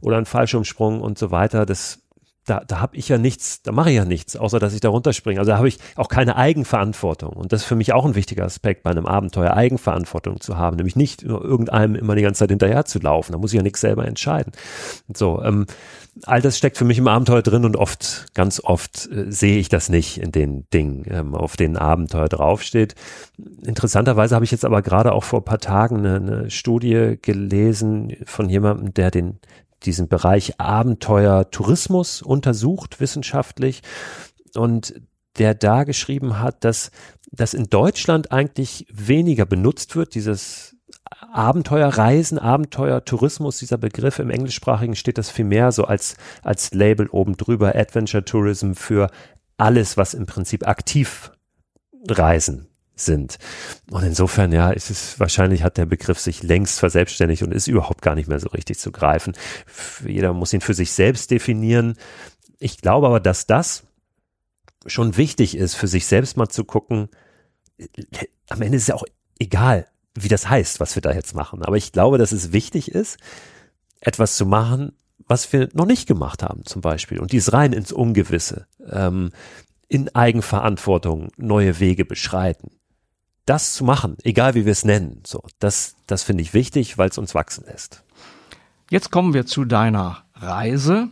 Oder ein Fallschirmsprung und so weiter. Das da, da habe ich ja nichts, da mache ich ja nichts, außer dass ich da runterspringe. Also da habe ich auch keine Eigenverantwortung. Und das ist für mich auch ein wichtiger Aspekt bei einem Abenteuer, Eigenverantwortung zu haben, nämlich nicht irgendeinem immer die ganze Zeit hinterher zu laufen. Da muss ich ja nichts selber entscheiden. So, ähm, all das steckt für mich im Abenteuer drin und oft, ganz oft äh, sehe ich das nicht in den Dingen, ähm, auf denen Abenteuer draufsteht. Interessanterweise habe ich jetzt aber gerade auch vor paar Tagen eine, eine Studie gelesen von jemandem, der den diesen Bereich Abenteuer Tourismus untersucht wissenschaftlich. Und der da geschrieben hat, dass das in Deutschland eigentlich weniger benutzt wird, dieses Abenteuerreisen, Abenteuertourismus, dieser Begriff. Im englischsprachigen steht das viel mehr so als, als Label oben drüber, Adventure Tourism für alles, was im Prinzip aktiv Reisen sind. Und insofern, ja, ist es wahrscheinlich hat der Begriff sich längst verselbstständigt und ist überhaupt gar nicht mehr so richtig zu greifen. Jeder muss ihn für sich selbst definieren. Ich glaube aber, dass das schon wichtig ist, für sich selbst mal zu gucken. Am Ende ist ja auch egal, wie das heißt, was wir da jetzt machen. Aber ich glaube, dass es wichtig ist, etwas zu machen, was wir noch nicht gemacht haben, zum Beispiel. Und dies rein ins Ungewisse, ähm, in Eigenverantwortung neue Wege beschreiten das zu machen, egal wie wir es nennen, so, das, das finde ich wichtig, weil es uns wachsen lässt. Jetzt kommen wir zu deiner Reise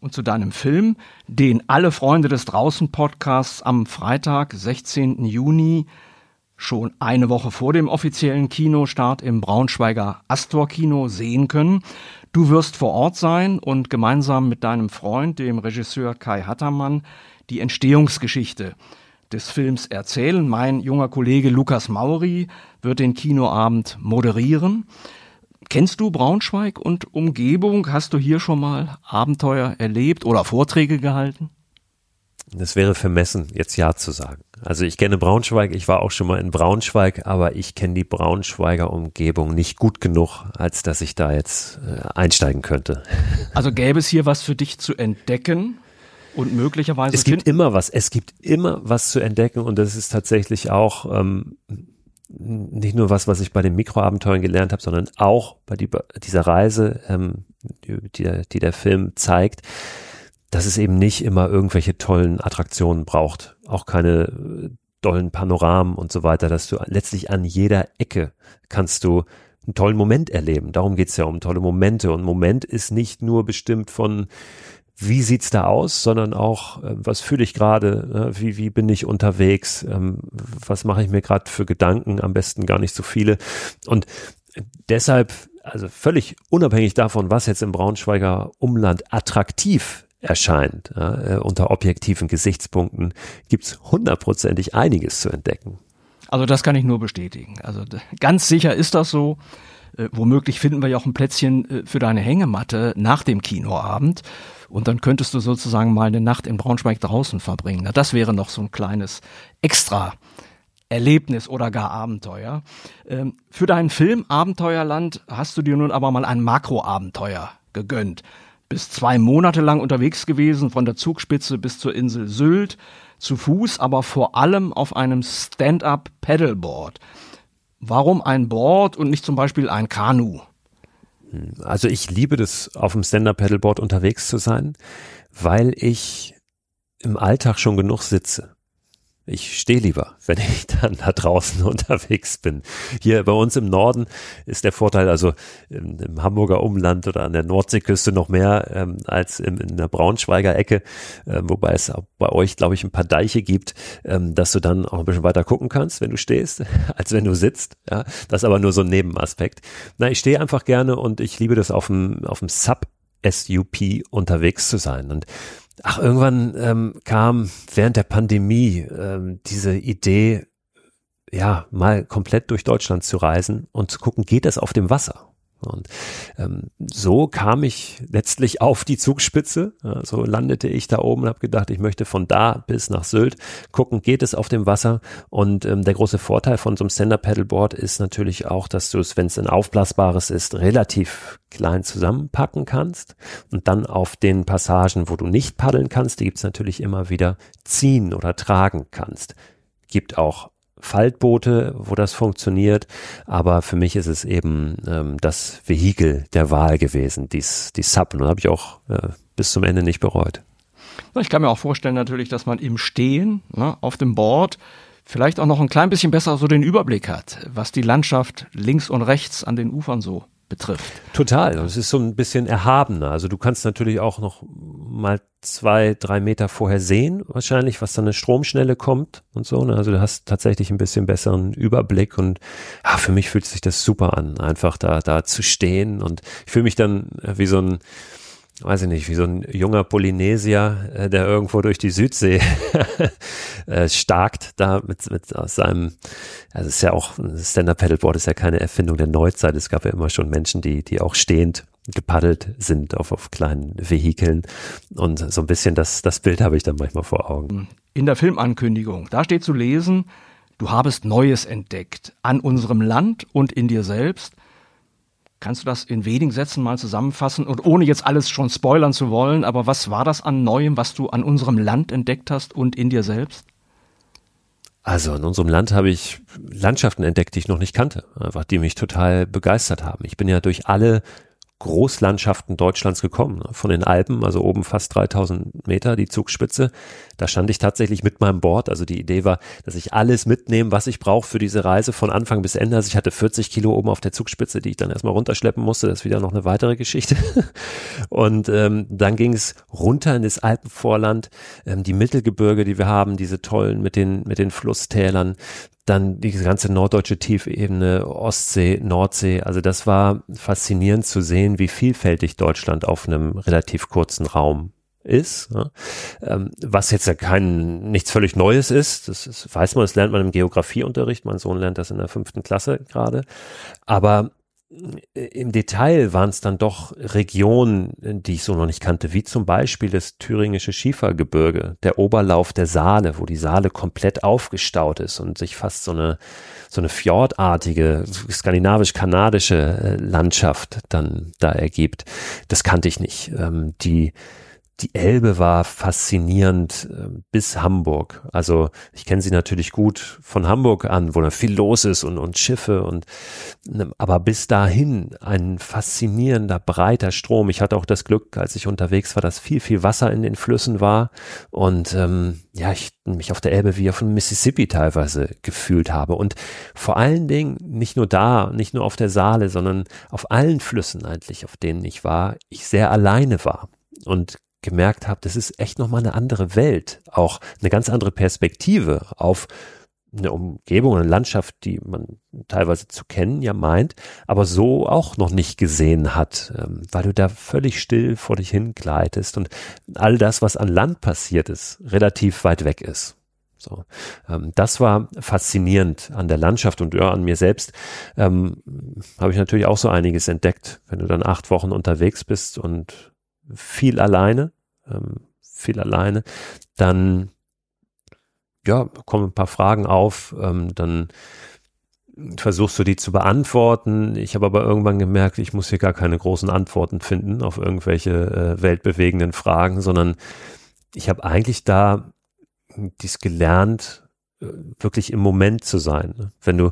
und zu deinem Film, den alle Freunde des Draußen Podcasts am Freitag, 16. Juni, schon eine Woche vor dem offiziellen Kinostart im Braunschweiger Astor Kino sehen können. Du wirst vor Ort sein und gemeinsam mit deinem Freund, dem Regisseur Kai Hattermann, die Entstehungsgeschichte des Films erzählen. Mein junger Kollege Lukas Mauri wird den Kinoabend moderieren. Kennst du Braunschweig und Umgebung? Hast du hier schon mal Abenteuer erlebt oder Vorträge gehalten? Das wäre vermessen, jetzt Ja zu sagen. Also ich kenne Braunschweig, ich war auch schon mal in Braunschweig, aber ich kenne die Braunschweiger Umgebung nicht gut genug, als dass ich da jetzt äh, einsteigen könnte. Also gäbe es hier was für dich zu entdecken? Und möglicherweise. Es gibt immer was, es gibt immer was zu entdecken und das ist tatsächlich auch ähm, nicht nur was, was ich bei den Mikroabenteuern gelernt habe, sondern auch bei die, dieser Reise, ähm, die, die der Film zeigt, dass es eben nicht immer irgendwelche tollen Attraktionen braucht, auch keine tollen Panoramen und so weiter, dass du letztlich an jeder Ecke kannst du einen tollen Moment erleben. Darum geht's ja um tolle Momente. Und Moment ist nicht nur bestimmt von wie sieht's da aus, sondern auch, äh, was fühle ich gerade, äh, wie, wie bin ich unterwegs, ähm, was mache ich mir gerade für Gedanken, am besten gar nicht so viele. Und deshalb, also völlig unabhängig davon, was jetzt im Braunschweiger Umland attraktiv erscheint, äh, unter objektiven Gesichtspunkten, gibt's hundertprozentig einiges zu entdecken. Also das kann ich nur bestätigen. Also ganz sicher ist das so. Äh, womöglich finden wir ja auch ein Plätzchen äh, für deine Hängematte nach dem Kinoabend. Und dann könntest du sozusagen mal eine Nacht in Braunschweig draußen verbringen. Na, das wäre noch so ein kleines Extra. Erlebnis oder gar Abenteuer. Ähm, für deinen Film Abenteuerland hast du dir nun aber mal ein Makroabenteuer gegönnt. Bist zwei Monate lang unterwegs gewesen, von der Zugspitze bis zur Insel Sylt, zu Fuß, aber vor allem auf einem Stand-up Paddleboard. Warum ein Board und nicht zum Beispiel ein Kanu? Also ich liebe das, auf dem Stand-Up-Paddleboard unterwegs zu sein, weil ich im Alltag schon genug sitze. Ich stehe lieber, wenn ich dann da draußen unterwegs bin. Hier bei uns im Norden ist der Vorteil, also im, im Hamburger Umland oder an der Nordseeküste noch mehr ähm, als im, in der Braunschweiger Ecke, äh, wobei es auch bei euch, glaube ich, ein paar Deiche gibt, ähm, dass du dann auch ein bisschen weiter gucken kannst, wenn du stehst, als wenn du sitzt. Ja, das ist aber nur so ein Nebenaspekt. Na, ich stehe einfach gerne und ich liebe das auf dem, auf dem Sub SUP unterwegs zu sein. Und ach, irgendwann ähm, kam während der Pandemie ähm, diese Idee, ja, mal komplett durch Deutschland zu reisen und zu gucken, geht das auf dem Wasser? Und ähm, so kam ich letztlich auf die Zugspitze. Ja, so landete ich da oben und habe gedacht, ich möchte von da bis nach Sylt gucken, geht es auf dem Wasser. Und ähm, der große Vorteil von so einem Stand-Up-Paddleboard ist natürlich auch, dass du es, wenn es ein aufblasbares ist, relativ klein zusammenpacken kannst und dann auf den Passagen, wo du nicht paddeln kannst, die gibt's natürlich immer wieder ziehen oder tragen kannst. Gibt auch Faltboote, wo das funktioniert, aber für mich ist es eben ähm, das Vehikel der Wahl gewesen, dies, die Sub, und habe ich auch äh, bis zum Ende nicht bereut. Ich kann mir auch vorstellen natürlich, dass man im Stehen ne, auf dem Board vielleicht auch noch ein klein bisschen besser so den Überblick hat, was die Landschaft links und rechts an den Ufern so betrifft. Total. Es ist so ein bisschen erhabener. Also du kannst natürlich auch noch mal zwei, drei Meter vorher sehen, wahrscheinlich, was dann eine Stromschnelle kommt und so. Ne? Also du hast tatsächlich ein bisschen besseren Überblick und ja, für mich fühlt sich das super an, einfach da, da zu stehen und ich fühle mich dann wie so ein weiß ich nicht, wie so ein junger Polynesier, äh, der irgendwo durch die Südsee äh, starkt, da mit, mit aus seinem, also es ist ja auch, ein Stand-Up-Paddleboard ist ja keine Erfindung der Neuzeit. Es gab ja immer schon Menschen, die, die auch stehend gepaddelt sind auf, auf kleinen Vehikeln. Und so ein bisschen das, das Bild habe ich dann manchmal vor Augen. In der Filmankündigung, da steht zu lesen, du habest Neues entdeckt an unserem Land und in dir selbst. Kannst du das in wenigen Sätzen mal zusammenfassen und ohne jetzt alles schon spoilern zu wollen, aber was war das an Neuem, was du an unserem Land entdeckt hast und in dir selbst? Also in unserem Land habe ich Landschaften entdeckt, die ich noch nicht kannte, einfach die mich total begeistert haben. Ich bin ja durch alle Großlandschaften Deutschlands gekommen. Von den Alpen, also oben fast 3000 Meter, die Zugspitze. Da stand ich tatsächlich mit meinem Board. Also die Idee war, dass ich alles mitnehme, was ich brauche für diese Reise von Anfang bis Ende. Also ich hatte 40 Kilo oben auf der Zugspitze, die ich dann erstmal runterschleppen musste. Das ist wieder noch eine weitere Geschichte. Und ähm, dann ging es runter in das Alpenvorland, ähm, die Mittelgebirge, die wir haben, diese tollen mit den, mit den Flusstälern dann die ganze norddeutsche Tiefebene, Ostsee, Nordsee. Also das war faszinierend zu sehen, wie vielfältig Deutschland auf einem relativ kurzen Raum ist, ja. ähm, was jetzt ja kein nichts völlig Neues ist. Das ist, weiß man, das lernt man im Geografieunterricht. Mein Sohn lernt das in der fünften Klasse gerade. Aber im Detail waren es dann doch Regionen, die ich so noch nicht kannte, wie zum Beispiel das thüringische Schiefergebirge, der Oberlauf der Saale, wo die Saale komplett aufgestaut ist und sich fast so eine, so eine fjordartige, skandinavisch-kanadische äh, Landschaft dann da ergibt. Das kannte ich nicht. Ähm, die die Elbe war faszinierend äh, bis Hamburg. Also ich kenne sie natürlich gut von Hamburg an, wo da viel los ist und, und Schiffe und ne, aber bis dahin ein faszinierender breiter Strom. Ich hatte auch das Glück, als ich unterwegs war, dass viel viel Wasser in den Flüssen war und ähm, ja ich mich auf der Elbe wie auf dem Mississippi teilweise gefühlt habe und vor allen Dingen nicht nur da, nicht nur auf der Saale, sondern auf allen Flüssen eigentlich, auf denen ich war, ich sehr alleine war und gemerkt habe, das ist echt nochmal eine andere Welt, auch eine ganz andere Perspektive auf eine Umgebung, eine Landschaft, die man teilweise zu kennen ja meint, aber so auch noch nicht gesehen hat, ähm, weil du da völlig still vor dich hingleitest und all das, was an Land passiert ist, relativ weit weg ist. So, ähm, das war faszinierend an der Landschaft und ja, an mir selbst ähm, habe ich natürlich auch so einiges entdeckt, wenn du dann acht Wochen unterwegs bist und viel alleine, ähm, viel alleine, dann ja, kommen ein paar Fragen auf, ähm, dann versuchst du die zu beantworten. Ich habe aber irgendwann gemerkt, ich muss hier gar keine großen Antworten finden auf irgendwelche äh, weltbewegenden Fragen, sondern ich habe eigentlich da dies gelernt, äh, wirklich im Moment zu sein. Wenn du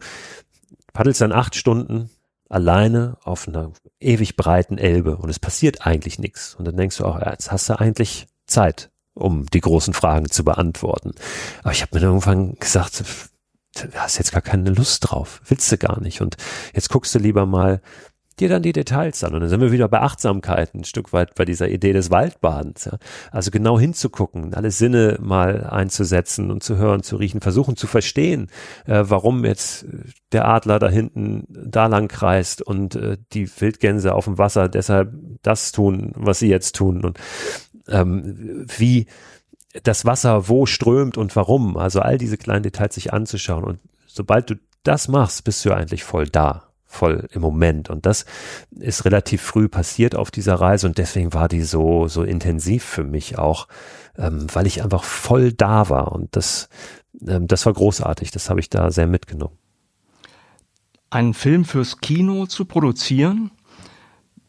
paddelst dann acht Stunden alleine auf einer ewig breiten Elbe und es passiert eigentlich nichts. Und dann denkst du auch, jetzt hast du eigentlich Zeit. um die großen Fragen zu beantworten. Aber ich habe mir irgendwann gesagt, du hast jetzt gar keine Lust drauf, willst du gar nicht. Und jetzt guckst du lieber mal dir dann die Details an. Und dann sind wir wieder bei Achtsamkeit, ein Stück weit bei dieser Idee des Waldbadens. Ja. Also genau hinzugucken, alle Sinne mal einzusetzen und zu hören, zu riechen, versuchen zu verstehen, äh, warum jetzt der Adler da hinten da lang kreist und äh, die Wildgänse auf dem Wasser deshalb das tun, was sie jetzt tun und ähm, wie das Wasser wo strömt und warum. Also all diese kleinen Details sich anzuschauen. Und sobald du das machst, bist du eigentlich voll da voll im Moment. Und das ist relativ früh passiert auf dieser Reise und deswegen war die so, so intensiv für mich auch, ähm, weil ich einfach voll da war. Und das, ähm, das war großartig. Das habe ich da sehr mitgenommen. Einen Film fürs Kino zu produzieren,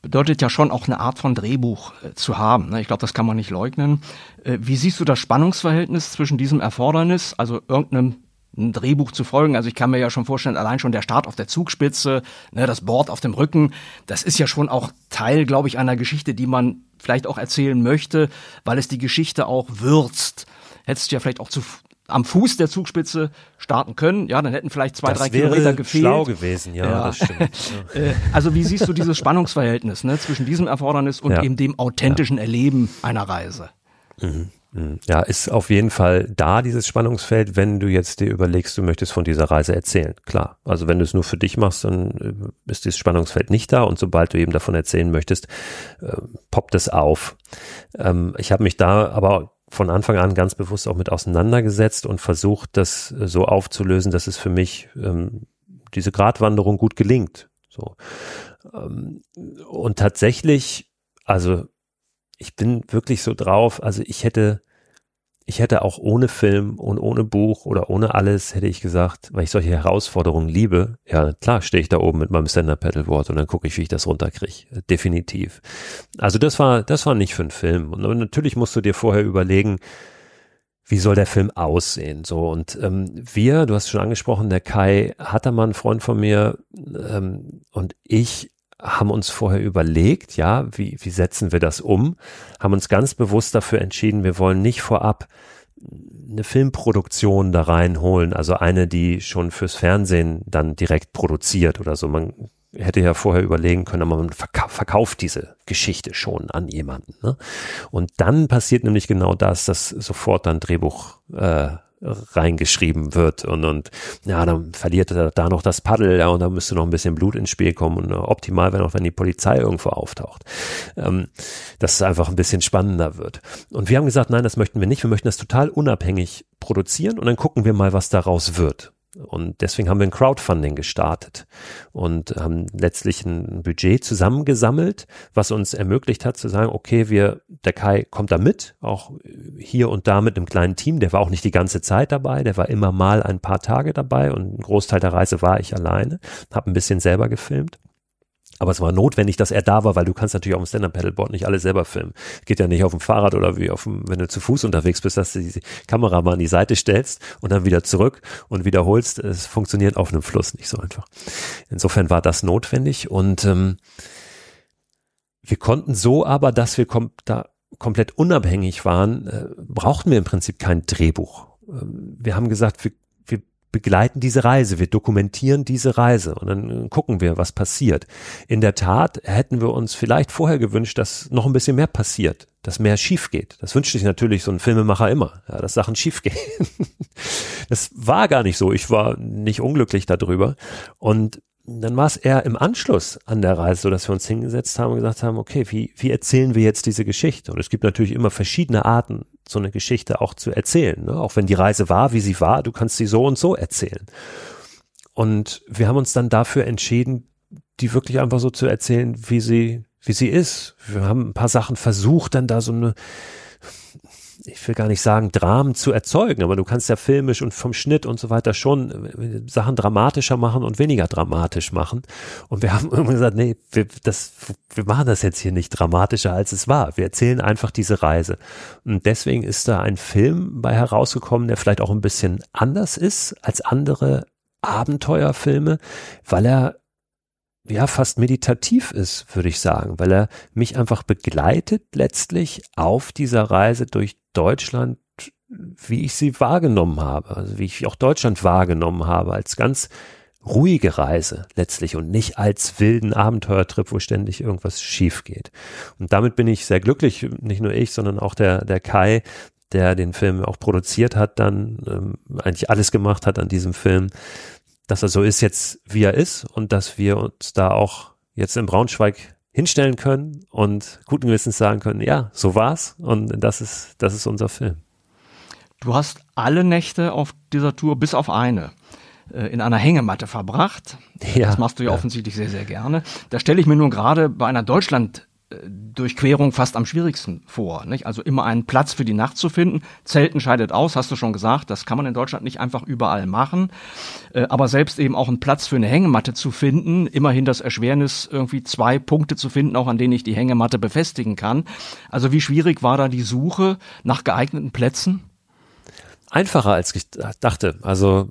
bedeutet ja schon auch eine Art von Drehbuch äh, zu haben. Ne? Ich glaube, das kann man nicht leugnen. Äh, wie siehst du das Spannungsverhältnis zwischen diesem Erfordernis, also irgendeinem ein Drehbuch zu folgen. Also ich kann mir ja schon vorstellen, allein schon der Start auf der Zugspitze, ne, das Board auf dem Rücken, das ist ja schon auch Teil, glaube ich, einer Geschichte, die man vielleicht auch erzählen möchte, weil es die Geschichte auch würzt. Hättest du ja vielleicht auch zu, am Fuß der Zugspitze starten können, ja, dann hätten vielleicht zwei, das drei wäre Kilometer gefehlt. schlau gewesen, ja, ja. das stimmt. Äh, also wie siehst du dieses Spannungsverhältnis ne, zwischen diesem Erfordernis und ja. eben dem authentischen ja. Erleben einer Reise? Mhm. Mhm. Ja, ist auf jeden Fall da, dieses Spannungsfeld, wenn du jetzt dir überlegst, du möchtest von dieser Reise erzählen. Klar. Also wenn du es nur für dich machst, dann äh, ist dieses Spannungsfeld nicht da und sobald du eben davon erzählen möchtest, äh, poppt es auf. Ähm, ich habe mich da aber von Anfang an ganz bewusst auch mit auseinandergesetzt und versucht, das äh, so aufzulösen, dass es für mich ähm, diese Gratwanderung gut gelingt. So. Ähm, und tatsächlich, also ich bin wirklich so drauf, also ich hätte, ich hätte auch ohne Film und ohne Buch oder ohne alles, hätte ich gesagt, weil ich solche Herausforderungen liebe, ja klar stehe ich da oben mit meinem Stand-Up-Pedalboard und dann gucke ich, wie ich das runterkriege. Definitiv. Also das war, das war nicht für einen Film. Und natürlich musst du dir vorher überlegen, wie soll der Film aussehen? So und ähm, wir, du hast schon angesprochen, der Kai Hattermann, Freund von mir ähm, und ich haben uns vorher überlegt, ja, wie, wie setzen wir das um, haben uns ganz bewusst dafür entschieden, wir wollen nicht vorab eine Filmproduktion da reinholen, also eine, die schon fürs Fernsehen dann direkt produziert oder so. Man hätte ja vorher überlegen können, aber man verkauft diese Geschichte schon an jemanden. Ne? Und dann passiert nämlich genau das, dass sofort dann Drehbuch äh, reingeschrieben wird und, und ja, dann verliert er da noch das Paddel, ja, und da müsste noch ein bisschen Blut ins Spiel kommen und optimal wäre noch, wenn die Polizei irgendwo auftaucht. Ähm, dass es einfach ein bisschen spannender wird. Und wir haben gesagt, nein, das möchten wir nicht, wir möchten das total unabhängig produzieren und dann gucken wir mal, was daraus wird. Und deswegen haben wir ein Crowdfunding gestartet und haben letztlich ein Budget zusammengesammelt, was uns ermöglicht hat zu sagen, okay, wir, der Kai kommt da mit, auch hier und da mit einem kleinen Team. Der war auch nicht die ganze Zeit dabei, der war immer mal ein paar Tage dabei und ein Großteil der Reise war ich alleine, habe ein bisschen selber gefilmt. Aber es war notwendig, dass er da war, weil du kannst natürlich auf dem Stand-Up-Paddleboard nicht alles selber filmen. Geht ja nicht auf dem Fahrrad oder wie auf dem, wenn du zu Fuß unterwegs bist, dass du die Kamera mal an die Seite stellst und dann wieder zurück und wiederholst. Es funktioniert auf einem Fluss nicht so einfach. Insofern war das notwendig und ähm, wir konnten so aber, dass wir kom da komplett unabhängig waren, äh, brauchten wir im Prinzip kein Drehbuch. Ähm, wir haben gesagt, wir begleiten diese Reise, wir dokumentieren diese Reise und dann gucken wir, was passiert. In der Tat hätten wir uns vielleicht vorher gewünscht, dass noch ein bisschen mehr passiert, dass mehr schief geht. Das wünscht sich natürlich so ein Filmemacher immer, ja, dass Sachen schief gehen. das war gar nicht so. Ich war nicht unglücklich darüber und dann war es eher im Anschluss an der Reise, so dass wir uns hingesetzt haben und gesagt haben, okay, wie, wie erzählen wir jetzt diese Geschichte? Und es gibt natürlich immer verschiedene Arten, so eine Geschichte auch zu erzählen. Ne? Auch wenn die Reise war, wie sie war, du kannst sie so und so erzählen. Und wir haben uns dann dafür entschieden, die wirklich einfach so zu erzählen, wie sie, wie sie ist. Wir haben ein paar Sachen versucht, dann da so eine, ich will gar nicht sagen, Dramen zu erzeugen, aber du kannst ja filmisch und vom Schnitt und so weiter schon äh, Sachen dramatischer machen und weniger dramatisch machen. Und wir haben immer gesagt, nee, wir, das, wir machen das jetzt hier nicht dramatischer, als es war. Wir erzählen einfach diese Reise. Und deswegen ist da ein Film bei herausgekommen, der vielleicht auch ein bisschen anders ist als andere Abenteuerfilme, weil er ja fast meditativ ist, würde ich sagen, weil er mich einfach begleitet letztlich auf dieser Reise durch Deutschland, wie ich sie wahrgenommen habe, also wie ich auch Deutschland wahrgenommen habe, als ganz ruhige Reise letztlich und nicht als wilden Abenteuertrip, wo ständig irgendwas schief geht. Und damit bin ich sehr glücklich, nicht nur ich, sondern auch der, der Kai, der den Film auch produziert hat, dann ähm, eigentlich alles gemacht hat an diesem Film, dass er so ist jetzt, wie er ist und dass wir uns da auch jetzt in Braunschweig hinstellen können und guten Gewissens sagen können, ja, so war's und das ist, das ist unser Film. Du hast alle Nächte auf dieser Tour bis auf eine äh, in einer Hängematte verbracht. Ja, das machst du ja, ja, offensichtlich sehr, sehr gerne. Da stelle ich mir nun gerade bei einer Deutschland Durchquerung fast am schwierigsten vor. Nicht? Also immer einen Platz für die Nacht zu finden. Zelten scheidet aus, hast du schon gesagt. Das kann man in Deutschland nicht einfach überall machen. Äh, aber selbst eben auch einen Platz für eine Hängematte zu finden, immerhin das Erschwernis, irgendwie zwei Punkte zu finden, auch an denen ich die Hängematte befestigen kann. Also wie schwierig war da die Suche nach geeigneten Plätzen? einfacher als ich dachte. Also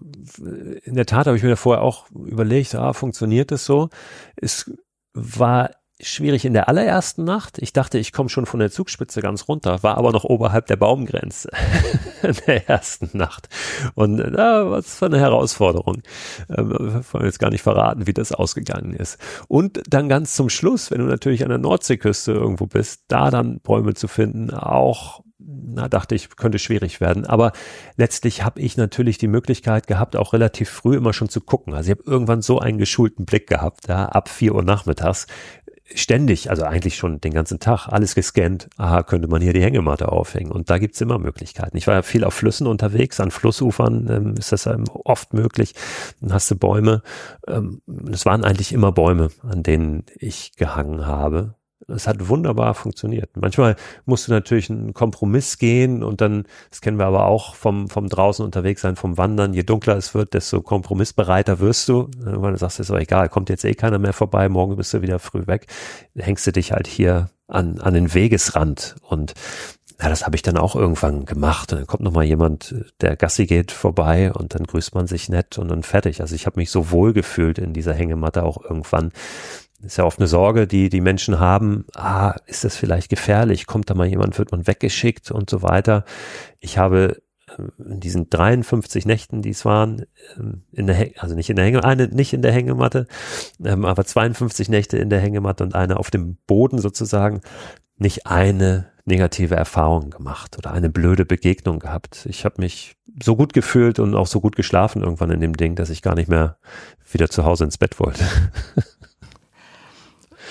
in der Tat habe ich mir vorher auch überlegt, ah, funktioniert das so? Es war schwierig in der allerersten Nacht. Ich dachte, ich komme schon von der Zugspitze ganz runter, war aber noch oberhalb der Baumgrenze in der ersten Nacht. Und äh, was für eine Herausforderung. Ähm, wollen jetzt gar nicht verraten, wie das ausgegangen ist. Und dann ganz zum Schluss, wenn du natürlich an der Nordseeküste irgendwo bist, da dann Bäume zu finden, auch na, dachte ich, könnte schwierig werden. Aber letztlich habe ich natürlich die Möglichkeit gehabt, auch relativ früh immer schon zu gucken. Also ich habe irgendwann so einen geschulten Blick gehabt, ja, ab vier Uhr nachmittags, ständig, also eigentlich schon den ganzen Tag, alles gescannt. Aha, könnte man hier die Hängematte aufhängen. Und da gibt's immer Möglichkeiten. Ich war ja viel auf Flüssen unterwegs, an Flussufern ähm, ist das ähm, oft möglich. Dann hast du Bäume. Ähm, es waren eigentlich immer Bäume, an denen ich gehangen habe. Es hat wunderbar funktioniert. Manchmal musst du natürlich einen Kompromiss gehen und dann, das kennen wir aber auch vom, vom draußen unterwegs sein, vom Wandern. Je dunkler es wird, desto kompromissbereiter wirst du. Weil du sagst, ist doch egal, kommt jetzt eh keiner mehr vorbei, morgen bist du wieder früh weg. Hängst du dich halt hier an, an den Wegesrand und ja, das habe ich dann auch irgendwann gemacht. Und dann kommt noch mal jemand, der Gassi geht vorbei und dann grüßt man sich nett und dann fertig. Also ich habe mich so wohl gefühlt in dieser Hängematte auch irgendwann, ist ja oft eine Sorge, die die Menschen haben. Ah, ist das vielleicht gefährlich? Kommt da mal jemand, wird man weggeschickt und so weiter. Ich habe äh, in diesen 53 Nächten, die es waren, ähm, in der, also nicht in der Hänge, eine nicht in der Hängematte, ähm, aber 52 Nächte in der Hängematte und eine auf dem Boden sozusagen, nicht eine negative Erfahrung gemacht oder eine blöde Begegnung gehabt. Ich habe mich so gut gefühlt und auch so gut geschlafen irgendwann in dem Ding, dass ich gar nicht mehr wieder zu Hause ins Bett wollte.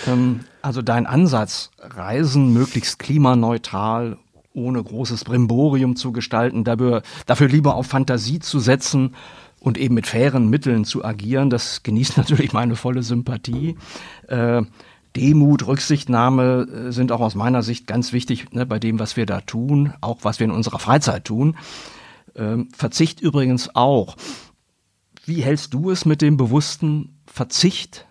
Ähm, also dein Ansatz, Reisen möglichst klimaneutral, ohne großes Brimborium zu gestalten, dafür, dafür lieber auf Fantasie zu setzen und eben mit fairen Mitteln zu agieren, das genießt natürlich meine volle Sympathie. Äh, Demut, Rücksichtnahme äh, sind auch aus meiner Sicht ganz wichtig ne, bei dem, was wir da tun, auch was wir in unserer Freizeit tun. Ähm, Verzicht übrigens auch. Wie hältst du es mit dem bewussten Verzicht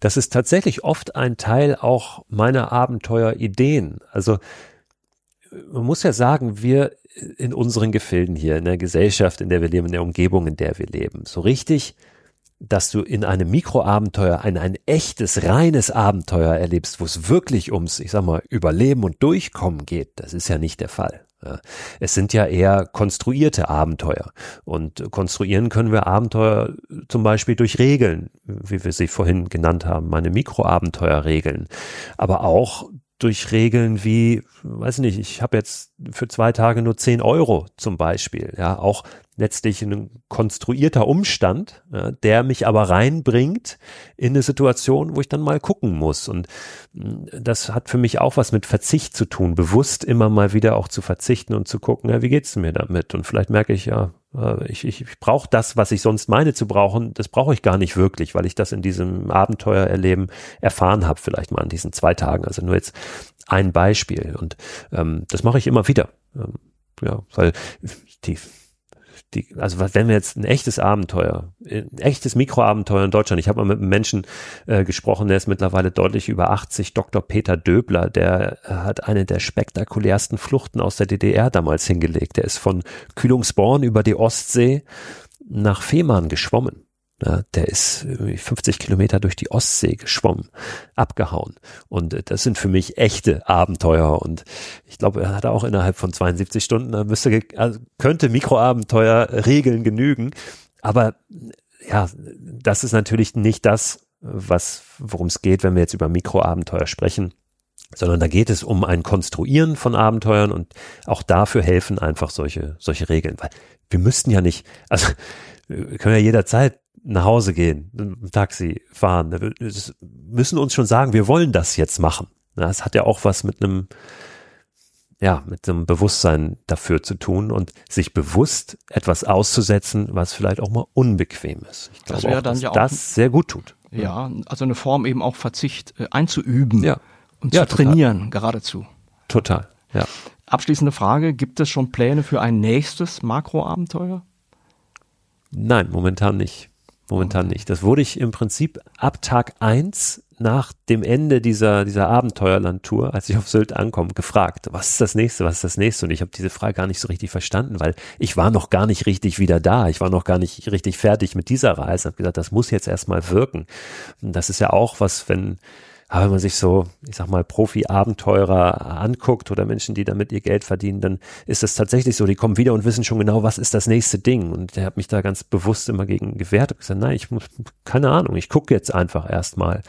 das ist tatsächlich oft ein Teil auch meiner Abenteuerideen. Also man muss ja sagen, wir in unseren Gefilden hier, in der Gesellschaft, in der wir leben, in der Umgebung, in der wir leben, so richtig, dass du in einem Mikroabenteuer ein, ein echtes, reines Abenteuer erlebst, wo es wirklich ums, ich sag mal, Überleben und Durchkommen geht, das ist ja nicht der Fall. Es sind ja eher konstruierte Abenteuer. Und konstruieren können wir Abenteuer zum Beispiel durch Regeln, wie wir sie vorhin genannt haben, meine Mikroabenteuerregeln. Aber auch durch Regeln wie, weiß nicht, ich habe jetzt für zwei Tage nur zehn Euro zum Beispiel. Ja, auch letztlich ein konstruierter Umstand, der mich aber reinbringt in eine Situation, wo ich dann mal gucken muss. Und hm, das hat für mich auch was mit Verzicht zu tun, bewusst immer mal wieder auch zu verzichten und zu gucken, ja, wie geht's mir damit? Und vielleicht merke ich, ja, äh, ich, ich, ich brauche das, was ich sonst meine zu brauchen, das brauche ich gar nicht wirklich, weil ich das in diesem Abenteuererleben erfahren habe, vielleicht mal an diesen zwei Tagen. Also nur jetzt ein Beispiel. Und ähm, das mache ich immer wieder. Ähm, ja, weil die die, also wenn wir jetzt ein echtes Abenteuer, ein echtes Mikroabenteuer in Deutschland, ich habe mal mit einem Menschen äh, gesprochen, der ist mittlerweile deutlich über 80, Dr. Peter Döbler, der hat eine der spektakulärsten Fluchten aus der DDR damals hingelegt. Der ist von Kühlungsborn über die Ostsee nach Fehmarn geschwommen Ja, der ist 50 Kilometer durch die Ostsee geschwommen, abgehauen. Und äh, das sind für mich echte Abenteuer. Und ich glaube, er hat auch innerhalb von 72 Stunden, müsste, also könnte Mikroabenteuer-Regeln genügen. Aber ja, das ist natürlich nicht das, was, worum es geht, wenn wir jetzt über Mikroabenteuer sprechen sondern da geht es um ein Konstruieren von Abenteuern und auch dafür helfen einfach solche, solche Regeln, weil wir müssten ja nicht, also können ja jederzeit nach Hause gehen, im Taxi fahren, wir müssen uns schon sagen, wir wollen das jetzt machen. Das hat ja auch was mit einem, ja, mit einem Bewusstsein dafür zu tun und sich bewusst etwas auszusetzen, was vielleicht auch mal unbequem ist. Ich glaube das auch, dass ja auch das sehr gut tut. Ja, also eine Form eben auch Verzicht äh, einzuüben. Ja und ja, zu total. trainieren geradezu. Total, ja. Abschließende Frage, gibt es schon Pläne für ein nächstes Makroabenteuer? Nein, momentan nicht. Momentan nicht. Das wurde ich im Prinzip ab Tag eins nach dem Ende dieser, dieser Abenteuerlandtour, als ich auf Sylt ankomme, gefragt, was ist das nächste, was ist das nächste? Und ich habe diese Frage gar nicht so richtig verstanden, weil ich war noch gar nicht richtig wieder da. Ich war noch gar nicht richtig fertig mit dieser Reise. Ich habe gesagt, das muss jetzt erstmal wirken. Und das ist ja auch was, wenn, aber wenn man sich so, ich sag mal, Profi-Abenteurer anguckt oder Menschen, die damit ihr Geld verdienen, dann ist es tatsächlich so, die kommen wieder und wissen schon genau, was ist das nächste Ding. Und der hat mich da ganz bewusst immer gegen gewehrt und gesagt, nein, ich muss, keine Ahnung, ich gucke jetzt einfach erstmal.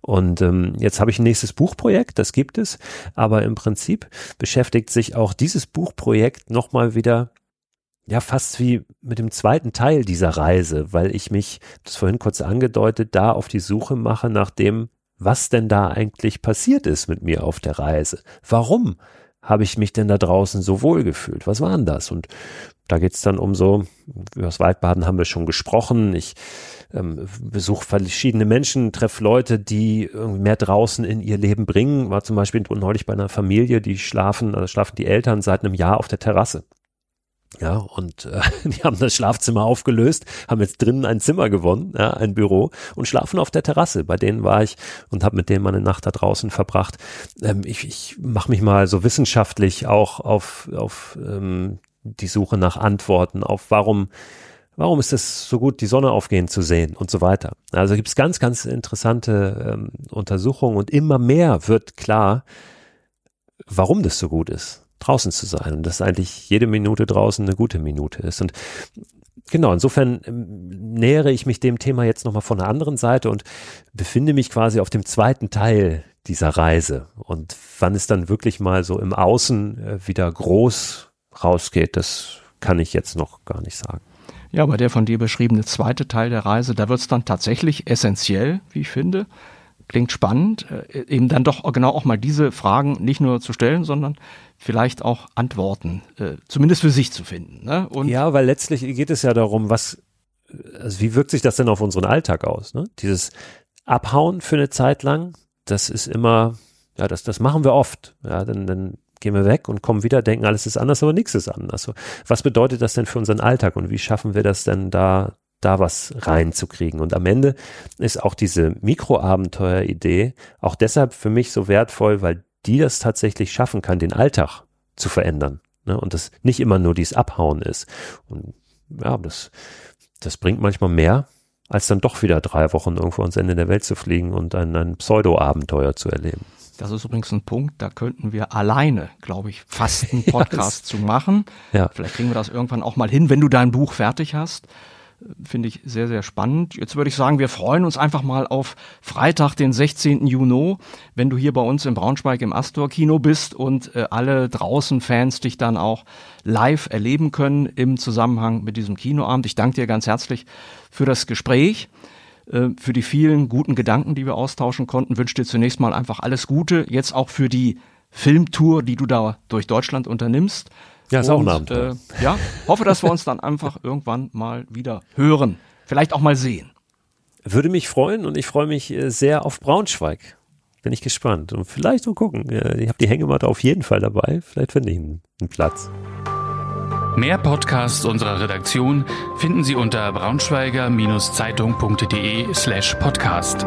Und ähm, jetzt habe ich ein nächstes Buchprojekt, das gibt es, aber im Prinzip beschäftigt sich auch dieses Buchprojekt nochmal wieder ja, fast wie mit dem zweiten Teil dieser Reise, weil ich mich, das vorhin kurz angedeutet, da auf die Suche mache nach dem, was denn da eigentlich passiert ist mit mir auf der Reise. Warum habe ich mich denn da draußen so wohl gefühlt? Was war denn das? Und da geht's dann um so, über das Waldbaden haben wir schon gesprochen. Ich ähm, besuche verschiedene Menschen, treffe Leute, die mehr draußen in ihr Leben bringen. War zum Beispiel neulich bei einer Familie, die schlafen, also schlafen die Eltern seit einem Jahr auf der Terrasse. Ja, und äh, die haben das Schlafzimmer aufgelöst, haben jetzt drinnen ein Zimmer gewonnen, ja, ein Büro und schlafen auf der Terrasse. Bei denen war ich und habe mit denen meine Nacht da draußen verbracht. Ähm, ich ich mache mich mal so wissenschaftlich auch auf, auf ähm, die Suche nach Antworten, auf warum warum ist es so gut, die Sonne aufgehen zu sehen und so weiter. Also gibt es ganz, ganz interessante ähm, Untersuchungen und immer mehr wird klar, warum das so gut ist draußen zu sein und dass eigentlich jede Minute draußen eine gute Minute ist. Und genau, insofern ähm, nähere ich mich dem Thema jetzt nochmal von der anderen Seite und befinde mich quasi auf dem zweiten Teil dieser Reise. Und wann es dann wirklich mal so im Außen äh, wieder groß rausgeht, das kann ich jetzt noch gar nicht sagen. Ja, aber der von dir beschriebene zweite Teil der Reise, da wird es dann tatsächlich essentiell, wie ich finde. Klingt spannend, äh, eben dann doch genau auch mal diese Fragen nicht nur zu stellen, sondern vielleicht auch Antworten, äh, zumindest für sich zu finden. Ne? Ja, weil letztlich geht es ja darum, was, also wie wirkt sich das denn auf unseren Alltag aus? Ne? Dieses Abhauen für eine Zeit lang, das ist immer, ja, das, das machen wir oft. Ja, dann, dann gehen wir weg und kommen wieder, denken, alles ist anders, aber nichts ist anders. Also, was bedeutet das denn für unseren Alltag und wie schaffen wir das denn da, da was reinzukriegen? Und am Ende ist auch diese Mikroabenteuer-Idee auch deshalb für mich so wertvoll, weil die das tatsächlich schaffen kann, den Alltag zu verändern. Ne? Und das nicht immer nur dieses Abhauen ist. Und ja, das, das bringt manchmal mehr, als dann doch wieder drei Wochen irgendwo ans Ende der Welt zu fliegen und ein, ein Pseudo-Abenteuer zu erleben. Das ist übrigens ein Punkt, da könnten wir alleine, glaube ich, fast einen Podcast ja, zu machen. Ja. Vielleicht kriegen wir das irgendwann auch mal hin, wenn du dein Buch fertig hast. Finde ich sehr, sehr spannend. Jetzt würde ich sagen, wir freuen uns einfach mal auf Freitag, den 16. Juni, wenn du hier bei uns in Braunschweig im Astor Kino bist und äh, alle draußen Fans dich dann auch live erleben können im Zusammenhang mit diesem Kinoabend. Ich danke dir ganz herzlich für das Gespräch äh, für die vielen guten Gedanken, die wir austauschen konnten. Wünsche dir zunächst mal einfach alles Gute, jetzt auch für die Filmtour, die du da durch Deutschland unternimmst. Ja, ist und, auch ein Abenteuer. Äh, ja, hoffe, dass wir uns dann einfach irgendwann mal wieder hören. Vielleicht auch mal sehen. Würde mich freuen und ich freue mich äh, sehr auf Braunschweig. Bin ich gespannt. Und vielleicht mal gucken. Ich habe die Hängematte auf jeden Fall dabei. Vielleicht finde ich einen, einen Platz. Mehr Podcasts unserer Redaktion finden Sie unter braunschweiger-zeitung.de slash podcast.